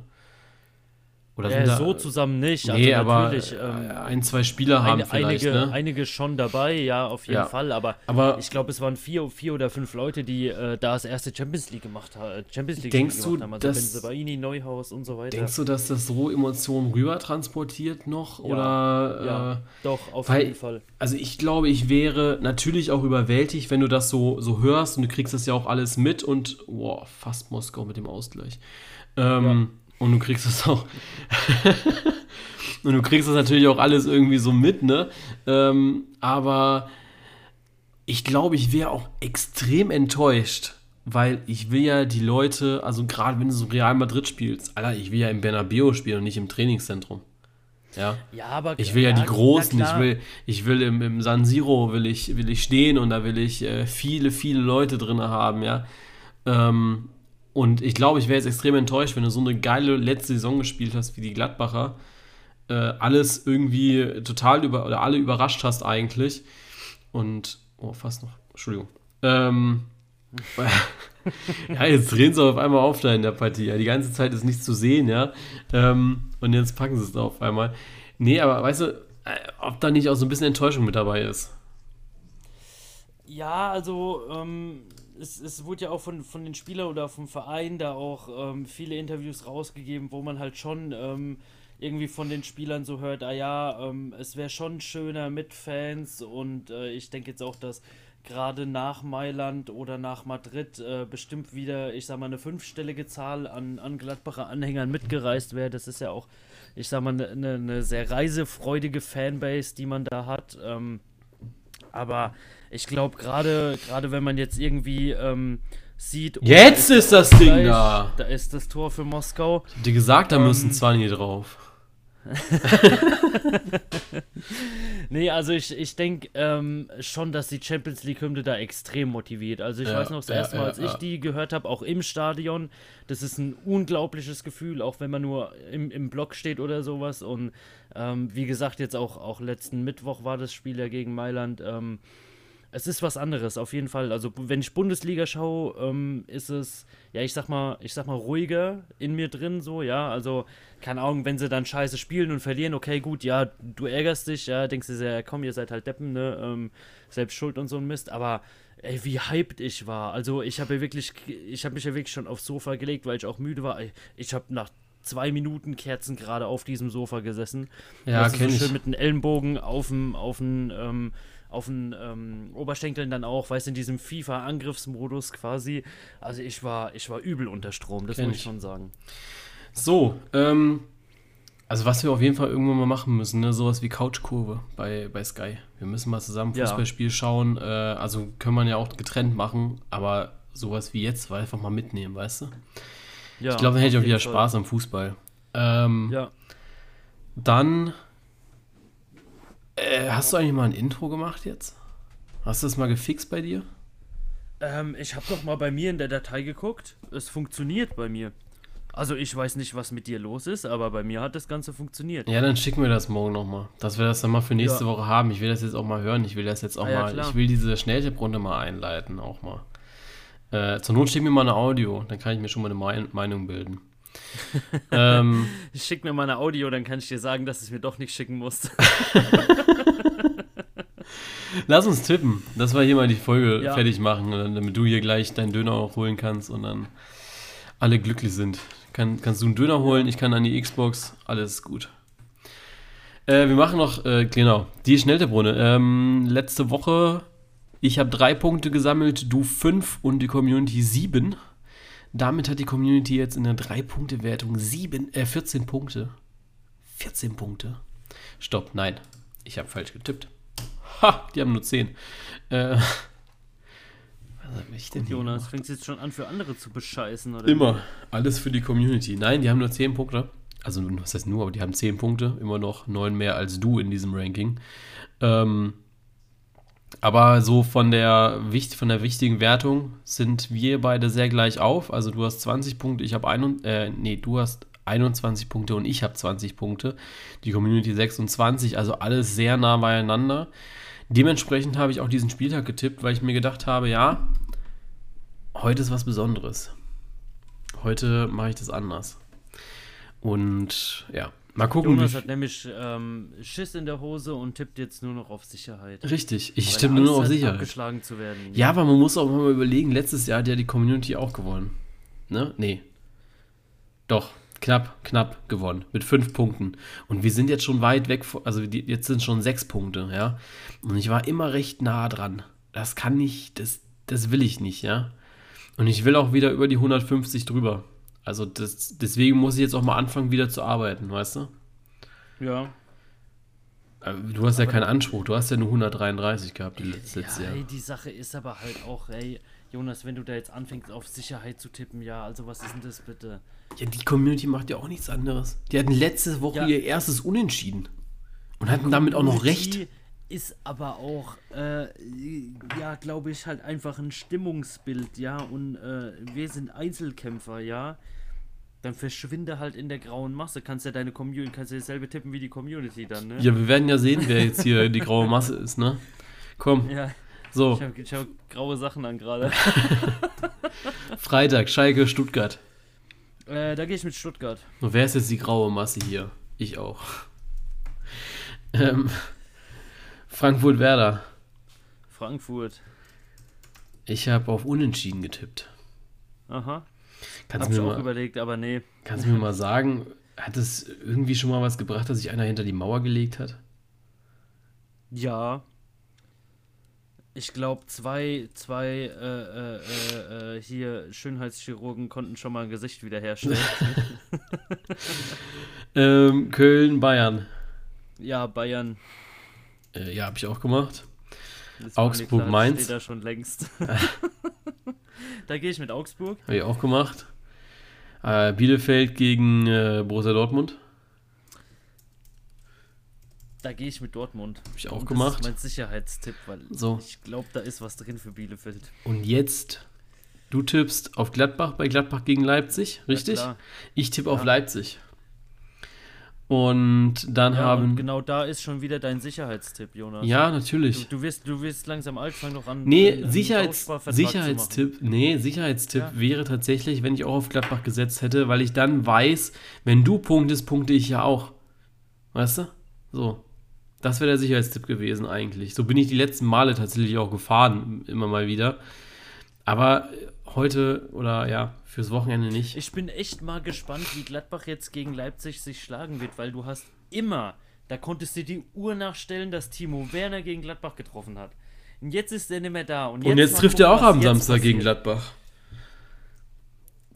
Oder Äh, so zusammen nicht. Nee, also aber natürlich, äh, ähm, ein, zwei Spieler haben eine, vielleicht, einige, ne? einige schon dabei, ja, auf jeden Ja. Fall. Aber, Aber- ich glaube, es waren vier, vier oder fünf Leute, die äh, da das erste Champions League gemacht haben. Champions League Denkst du, gemacht haben. Also dass- Benzebaini, Neuhaus und so weiter. Denkst du, dass das so Emotionen rüber transportiert noch? Oder ja, äh, doch, auf weil- jeden Fall. Also ich glaube, ich wäre natürlich auch überwältigt, wenn du das so, so hörst und du kriegst das ja auch alles mit und wow, fast Moskau mit dem Ausgleich. Ähm, Und du kriegst das auch. und du kriegst das natürlich auch alles irgendwie so mit, ne? Ähm, aber ich glaube, ich wäre auch extrem enttäuscht, weil ich will ja die Leute, also gerade wenn du so Real Madrid spielst, Alter, ich will ja im Bernabeu spielen und nicht im Trainingszentrum. Ja. Ja, aber Ich will ja, die na Großen, ich will, ich will im, im San Siro will ich, will ich stehen und da will ich äh, viele, viele Leute drin haben, ja. Ähm, und ich glaube, ich wäre jetzt extrem enttäuscht, wenn du so eine geile letzte Saison gespielt hast wie die Gladbacher, äh, alles irgendwie total über oder alle überrascht hast eigentlich. Und, oh, fast noch, Entschuldigung. Ähm, ja, jetzt drehen sie auf einmal auf da in der Partie. Ja, die ganze Zeit ist nichts zu sehen, ja. Ähm, und jetzt packen sie es da auf einmal. Nee, aber weißt du, äh, ob da nicht auch so ein bisschen Enttäuschung mit dabei ist? Ja, also ähm, es, es wurde ja auch von, von den Spielern oder vom Verein da auch ähm, viele Interviews rausgegeben, wo man halt schon ähm, irgendwie von den Spielern so hört, ah ja, ähm, es wäre schon schöner mit Fans und äh, ich denke jetzt auch, dass gerade nach Mailand oder nach Madrid äh, bestimmt wieder, ich sag mal, eine fünfstellige Zahl an, an Gladbacher Anhängern mitgereist wäre. Das ist ja auch, ich sag mal, eine ne, ne sehr reisefreudige Fanbase, die man da hat. Ähm, aber ich glaube, gerade gerade wenn man jetzt irgendwie ähm, sieht. Jetzt ist das Ding da! Da ist das Tor für Moskau. Ich hab dir gesagt, da ähm, müssen 20 drauf. nee, also ich, ich denke ähm, schon, dass die Champions League-Hymne da extrem motiviert. Also ich ja, weiß noch, das ja, erste Mal, als ja, ich die gehört habe, auch im Stadion, das ist ein unglaubliches Gefühl, auch wenn man nur im, im Block steht oder sowas. Und ähm, wie gesagt, jetzt auch, auch letzten Mittwoch war das Spiel ja gegen Mailand. Ähm, es ist was anderes, auf jeden Fall. Also, wenn ich Bundesliga schaue, ähm, ist es, ja, ich sag mal, ich sag mal, ruhiger in mir drin, so, ja. Also, keine Ahnung, wenn sie dann scheiße spielen und verlieren, okay, gut, ja, du ärgerst dich, ja, denkst du sehr, komm, ihr seid halt Deppen, ne, ähm, selbst schuld und so ein Mist, aber ey, wie hyped ich war. Also, ich habe ja wirklich, ich habe mich ja wirklich schon aufs Sofa gelegt, weil ich auch müde war. Ich habe nach zwei Minuten Kerzen gerade auf diesem Sofa gesessen. Ja, kenn so schön ich. mit den Ellenbogen auf dem, auf dem, ähm, auf den ähm, Oberschenkeln dann auch, weißt du, in diesem FIFA-Angriffsmodus quasi. Also ich war, ich war übel unter Strom, das Kenn muss ich schon sagen. So, ähm, also was wir auf jeden Fall irgendwann mal machen müssen, ne? sowas wie Couchkurve bei, bei Sky. Wir müssen mal zusammen Fußballspiel ja. schauen. Äh, also können man ja auch getrennt machen, aber sowas wie jetzt war einfach mal mitnehmen, weißt du? Ja, ich glaube, dann hätte ich auch wieder Fall. Spaß am Fußball. Ähm, ja. Dann äh, hast du eigentlich mal ein Intro gemacht jetzt? Hast du das mal gefixt bei dir? Ähm, ich habe doch mal bei mir in der Datei geguckt. Es funktioniert bei mir. Also ich weiß nicht, was mit dir los ist, aber bei mir hat das Ganze funktioniert. Ja, dann schicken wir das morgen nochmal. Dass wir das dann mal für nächste ja. Woche haben. Ich will das jetzt auch mal hören. Ich will das jetzt auch ah, ja, mal. Klar. Ich will diese Schnelltipprunde mal einleiten, auch mal. Äh, zur Not schick mir mal eine Audio, dann kann ich mir schon mal eine Meinung bilden. ähm, Schick mir mal eine Audio, dann kann ich dir sagen, dass es mir doch nicht schicken musst. Lass uns tippen, dass wir hier mal die Folge ja. fertig machen, damit du hier gleich deinen Döner auch holen kannst und dann alle glücklich sind. Kann, kannst du einen Döner holen, ich kann an die Xbox, alles gut. Äh, wir machen noch, äh, genau, die Schnelltipprunde. Ähm, letzte Woche, ich habe drei Punkte gesammelt, du fünf und die Community sieben. Damit hat die Community jetzt in der 3-Punkte-Wertung äh, 14 Punkte. 14 Punkte. Stopp, nein. Ich habe falsch getippt. Ha, die haben nur 10. Äh, was habe ich denn Jonas, fängst du jetzt schon an, für andere zu bescheißen, oder? Immer. Alles für die Community. Nein, die haben nur 10 Punkte. Also, was heißt nur, aber die haben 10 Punkte. Immer noch 9 mehr als du in diesem Ranking. Ähm, aber so von der, von der wichtigen Wertung sind wir beide sehr gleich auf. Also du hast 20 Punkte, ich habe äh, nee, du hast 21 Punkte und ich habe 20 Punkte. Die Community 26, also alles sehr nah beieinander. Dementsprechend habe ich auch diesen Spieltag getippt, weil ich mir gedacht habe, ja, heute ist was Besonderes. Heute mache ich das anders. Und ja, Mal gucken. Jonas hat nämlich ähm, Schiss in der Hose und tippt jetzt nur noch auf Sicherheit. Richtig, ich tippe nur noch auf Sicherheit. Abgeschlagen zu werden. Ja, aber man muss auch mal überlegen, letztes Jahr hat ja die Community auch gewonnen. Ne? Nee. Doch, knapp, knapp gewonnen. Mit fünf Punkten. Und wir sind jetzt schon weit weg, also die, jetzt sind schon sechs Punkte, ja. Und ich war immer recht nah dran. Das kann nicht, das, das will ich nicht, ja. Und ich will auch wieder über die 150 drüber. Also das, deswegen muss ich jetzt auch mal anfangen, wieder zu arbeiten, weißt du? Ja. Du hast aber ja keinen Anspruch, du hast ja nur 133 gehabt die letzte ja, Jahr. Ey, die Sache ist aber halt auch, ey, Jonas, wenn du da jetzt anfängst auf Sicherheit zu tippen, ja, also was ist denn das bitte? Ja, die Community macht ja auch nichts anderes. Die hatten letzte Woche ja. ihr erstes Unentschieden. Und hatten damit auch noch recht. Ist aber auch, äh, ja, glaube ich, halt einfach ein Stimmungsbild, ja, und äh, wir sind Einzelkämpfer, ja dann verschwinde halt in der grauen Masse. Kannst ja deine Community, kannst ja dasselbe tippen wie die Community dann, ne? Ja, wir werden ja sehen, wer jetzt hier die graue Masse ist, ne? Komm. Ja. So. Ich habe hab graue Sachen an gerade. Freitag, Schalke, Stuttgart. Äh, da gehe ich mit Stuttgart. Und wer ist jetzt die graue Masse hier? Ich auch. Ähm, Frankfurt Werder. Frankfurt. Ich habe auf Unentschieden getippt. Aha. Kannst Hab du ich mir, auch mal, überlegt, aber nee. kannst du mir mal sagen, hat es irgendwie schon mal was gebracht, dass sich einer hinter die Mauer gelegt hat? Ja. Ich glaube, zwei, zwei äh, äh, äh, äh, hier Schönheitschirurgen konnten schon mal ein Gesicht wiederherstellen. Ähm, Köln, Bayern. ja, Bayern. Äh, ja, habe ich auch gemacht. das Augsburg, Mainz. Steht da schon längst. da gehe ich mit Augsburg. Habe ich auch gemacht. Äh, Bielefeld gegen äh, Borussia Dortmund. Da gehe ich mit Dortmund. Habe ich auch Und gemacht. Das ist mein Sicherheitstipp, weil So. ich glaube, da ist was drin für Bielefeld. Und jetzt, du tippst auf Gladbach bei Gladbach gegen Leipzig, richtig? klar. ich tippe auf Ja. Leipzig. Und dann Ja, haben. und genau da ist schon wieder dein Sicherheitstipp, Jonas. ja, Du, natürlich. du, wirst, du wirst langsam alt, fang doch an. Nee, einen Sicherheits. Sicherheitstipp, nee, Sicherheitstipp Ja. wäre tatsächlich, wenn ich auch auf Gladbach gesetzt hätte, weil ich dann weiß, wenn du punktest, punkte ich ja auch. Weißt du? So. Das wäre der Sicherheitstipp gewesen eigentlich. So bin ich die letzten Male tatsächlich auch gefahren, immer mal wieder. Aber heute oder ja, fürs Wochenende nicht. Ich bin echt mal gespannt, wie Gladbach jetzt gegen Leipzig sich schlagen wird, weil du hast immer, da konntest du die Uhr nachstellen, dass Timo Werner gegen Gladbach getroffen hat. Und jetzt ist er nicht mehr da. Und Und jetzt trifft er auch am jetzt Samstag gegen passiert. Gladbach.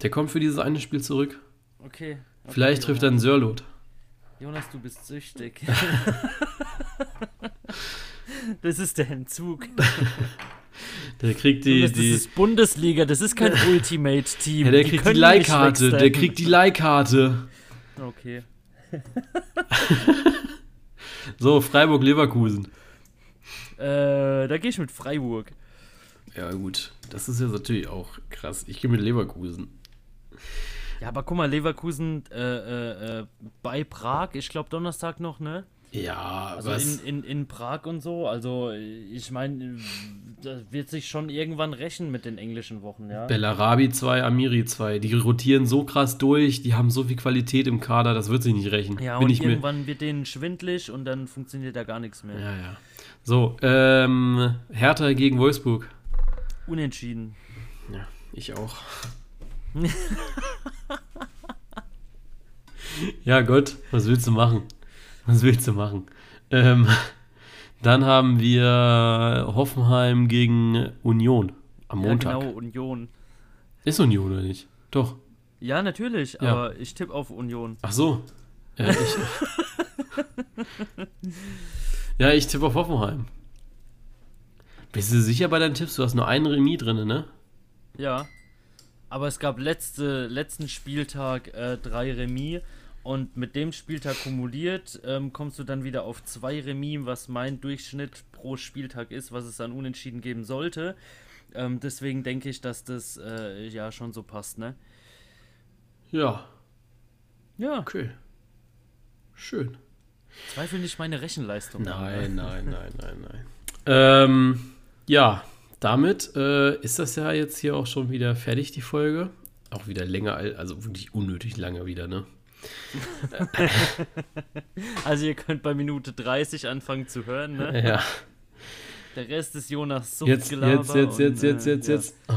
Der kommt für dieses eine Spiel zurück. Okay. okay Vielleicht trifft er einen. Sörlot. Jonas, du bist süchtig. das ist der Entzug. Der kriegt die, Jonas, die, das ist Bundesliga, das ist kein Ultimate-Team. ja, der Die kriegt die nicht Leihkarte. Der kriegt die Leihkarte. Okay. So, Freiburg-Leverkusen. Äh, da gehe ich mit Freiburg. Ja, gut. Das ist jetzt natürlich auch krass. Ich gehe mit Leverkusen. Ja, aber guck mal, Leverkusen äh, äh, äh, bei Prag, ich glaube Donnerstag noch, ne? Ja, Also was? in, in, in Prag und so. Also ich meine, das wird sich schon irgendwann rächen mit den englischen Wochen, ja. Bellarabi 2, Amiri 2. Die rotieren so krass durch. Die haben so viel Qualität im Kader. Das wird sich nicht rächen. Ja, Bin und irgendwann wird denen schwindlig und dann funktioniert da gar nichts mehr. Ja, ja. So, ähm, Hertha gegen Wolfsburg. Unentschieden. Ja, ich auch. ja, Gott, was willst du machen? Was willst du machen? Ähm, dann haben wir Hoffenheim gegen Union am Montag. Ja, genau, Union. Ist Union oder nicht? Doch. Ja, natürlich, Ja. aber ich tippe auf Union. Ach so. Ja, ich, ja, ich tippe auf Hoffenheim. Bist du sicher bei deinen Tipps? Du hast nur einen Remis drin, ne? Ja. Aber es gab letzte, letzten Spieltag äh, drei Remis und mit dem Spieltag kumuliert ähm, kommst du dann wieder auf zwei Remis, was mein Durchschnitt pro Spieltag ist, was es an Unentschieden geben sollte. Ähm, deswegen denke ich, dass das äh, ja schon so passt, ne? Ja, Ja, okay. Schön. zweifel nicht meine Rechenleistung. Nein, ne? nein, nein, nein, nein. Ähm, ja, damit äh, ist das ja jetzt hier auch schon wieder fertig, die Folge. Auch wieder länger, al- also wirklich unnötig lange wieder, ne? Also ihr könnt bei Minute 30 anfangen zu hören, ne? Ja. Der Rest ist Jonas Jetzt, Suchtgelaber. jetzt, jetzt, jetzt, und, jetzt, äh, jetzt, ja. jetzt. Oh.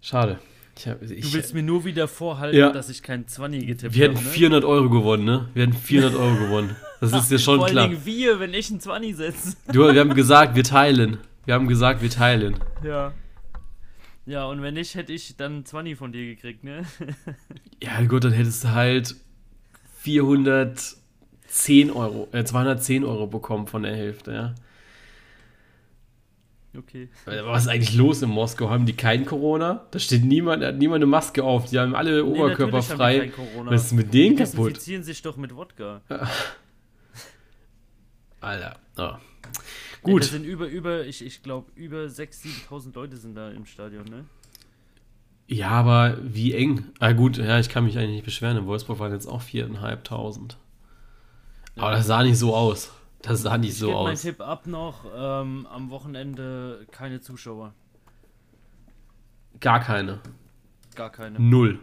Schade. Ich hab, Du ich, willst mir nur wieder vorhalten, Ja. dass ich keinen 20 getippt wir hätten habe, ne? 400 Euro gewonnen, ne? Wir hätten 400 Euro gewonnen. Das ist dir schon Vor allen klar. Dingen wir, wenn ich einen 20 setze. Du, wir haben gesagt, wir teilen. Wir haben gesagt, wir teilen. Ja. Ja, und wenn nicht, hätte ich dann 20 von dir gekriegt, ne? Ja, gut, dann hättest du halt 410 Euro, äh, 210 Euro bekommen von der Hälfte, ja. Okay. Was ist eigentlich los in Moskau? Haben die kein Corona? Da steht niemand, da hat niemand eine Maske auf. Die haben alle Nee, Oberkörper die frei. Was ist mit denen Die kaputt? desinfizieren sich doch mit Wodka. Alter. Oh. Gut. das sind über, über, ich, ich glaube, über 6.000, 7.000 Leute sind da im Stadion, ne? Ja, aber wie eng. Ah, gut, ja, ich kann mich eigentlich nicht beschweren. In Wolfsburg waren jetzt auch 4.500. Aber das sah nicht so aus. Das sah nicht Ich so aus. Tipp ab noch, ähm, am Wochenende keine Zuschauer. Gar keine. Gar keine. Null.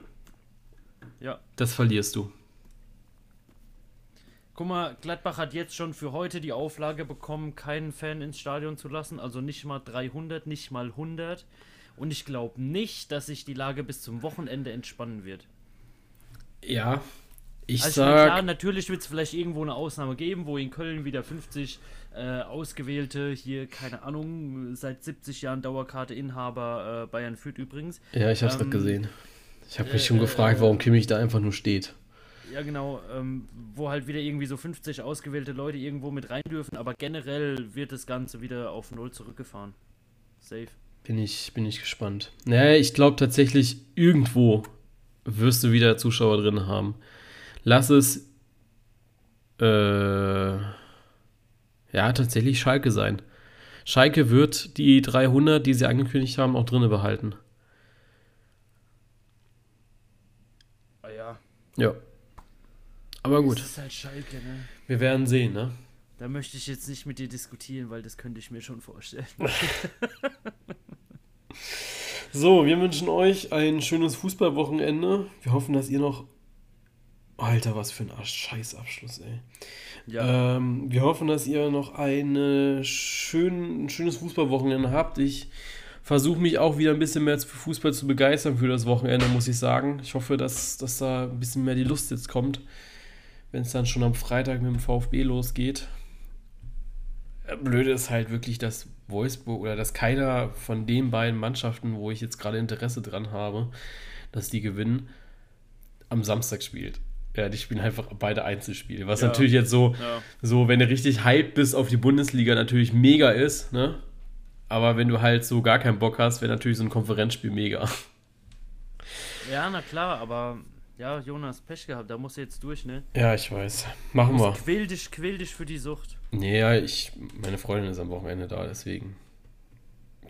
Ja. Das verlierst du. Guck mal, Gladbach hat jetzt schon für heute die Auflage bekommen, keinen Fan ins Stadion zu lassen. Also nicht mal 300, nicht mal 100. Und ich glaube nicht, dass sich die Lage bis zum Wochenende entspannen wird. Ja. Ich Also sag. klar, natürlich wird es vielleicht irgendwo eine Ausnahme geben, wo in Köln wieder 50 äh, ausgewählte, hier, keine Ahnung, seit 70 Jahren Dauerkarte-Inhaber äh, Bayern führt übrigens. ja, ich hab's ähm, grad gesehen. Ich habe mich äh, schon äh, gefragt, warum Kimmich da einfach nur steht. Ja, genau, ähm, wo halt wieder irgendwie so 50 ausgewählte Leute irgendwo mit rein dürfen, aber generell wird das Ganze wieder auf Null zurückgefahren. Safe. Bin ich, bin ich gespannt. Naja, ich glaube tatsächlich, irgendwo wirst du wieder Zuschauer drin haben. Lass es. Äh, ja, tatsächlich Schalke sein. Schalke wird die 300, die sie angekündigt haben, auch drinne behalten. Ah ja. Ja. Aber gut, Das ist halt Schalke, ne? wir werden sehen, ne? Da möchte ich jetzt nicht mit dir diskutieren, weil das könnte ich mir schon vorstellen. So, wir wünschen euch ein schönes Fußballwochenende. Wir hoffen, dass ihr noch. Alter, was für ein Arsch- Scheißabschluss, ey. Ja, Ähm, wir hoffen, dass ihr noch eine schön, ein schönes Fußballwochenende habt. Ich versuche mich auch wieder ein bisschen mehr für Fußball zu begeistern für das Wochenende, muss ich sagen. Ich hoffe, dass, dass da ein bisschen mehr die Lust jetzt kommt, wenn es dann schon am Freitag mit dem VfB losgeht. Äh, Blöde ist halt wirklich, dass Wolfsburg oder dass keiner von den beiden Mannschaften, wo ich jetzt gerade Interesse dran habe, dass die gewinnen, am Samstag spielt. Ja, die spielen einfach beide Einzelspiele. Was Ja. natürlich jetzt so, ja. so, wenn du richtig hyped bist auf die Bundesliga, natürlich mega ist, ne? Aber wenn du halt so gar keinen Bock hast, wäre natürlich so ein Konferenzspiel mega. ja, na klar, aber ja, Jonas, Pech gehabt, da musst du jetzt durch, ne? Ja, ich weiß. Machen wir. Quäl dich, quäl dich für die Sucht. Nee, ja, ich, meine Freundin ist am Wochenende da, deswegen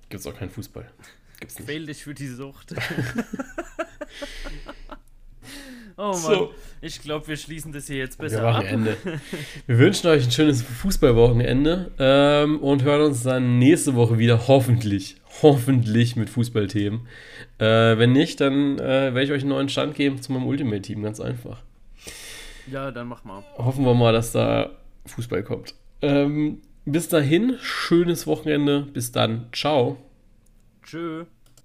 gibt's auch keinen Fußball. Gibt's nicht. Quäl dich für die Sucht. oh Mann, So. ich glaube, wir schließen das hier jetzt Wir besser machen ab. Ende. Wir wünschen euch ein schönes Fußballwochenende ähm, und hören uns dann nächste Woche wieder, hoffentlich, hoffentlich mit Fußballthemen. Äh, wenn nicht, dann äh, werde ich euch einen neuen Stand geben zu meinem Ultimate-Team, ganz einfach. Ja, dann mach mal. Hoffen wir mal, dass da Fußball kommt. Ähm, bis dahin, schönes Wochenende. Bis dann. Ciao. Tschö.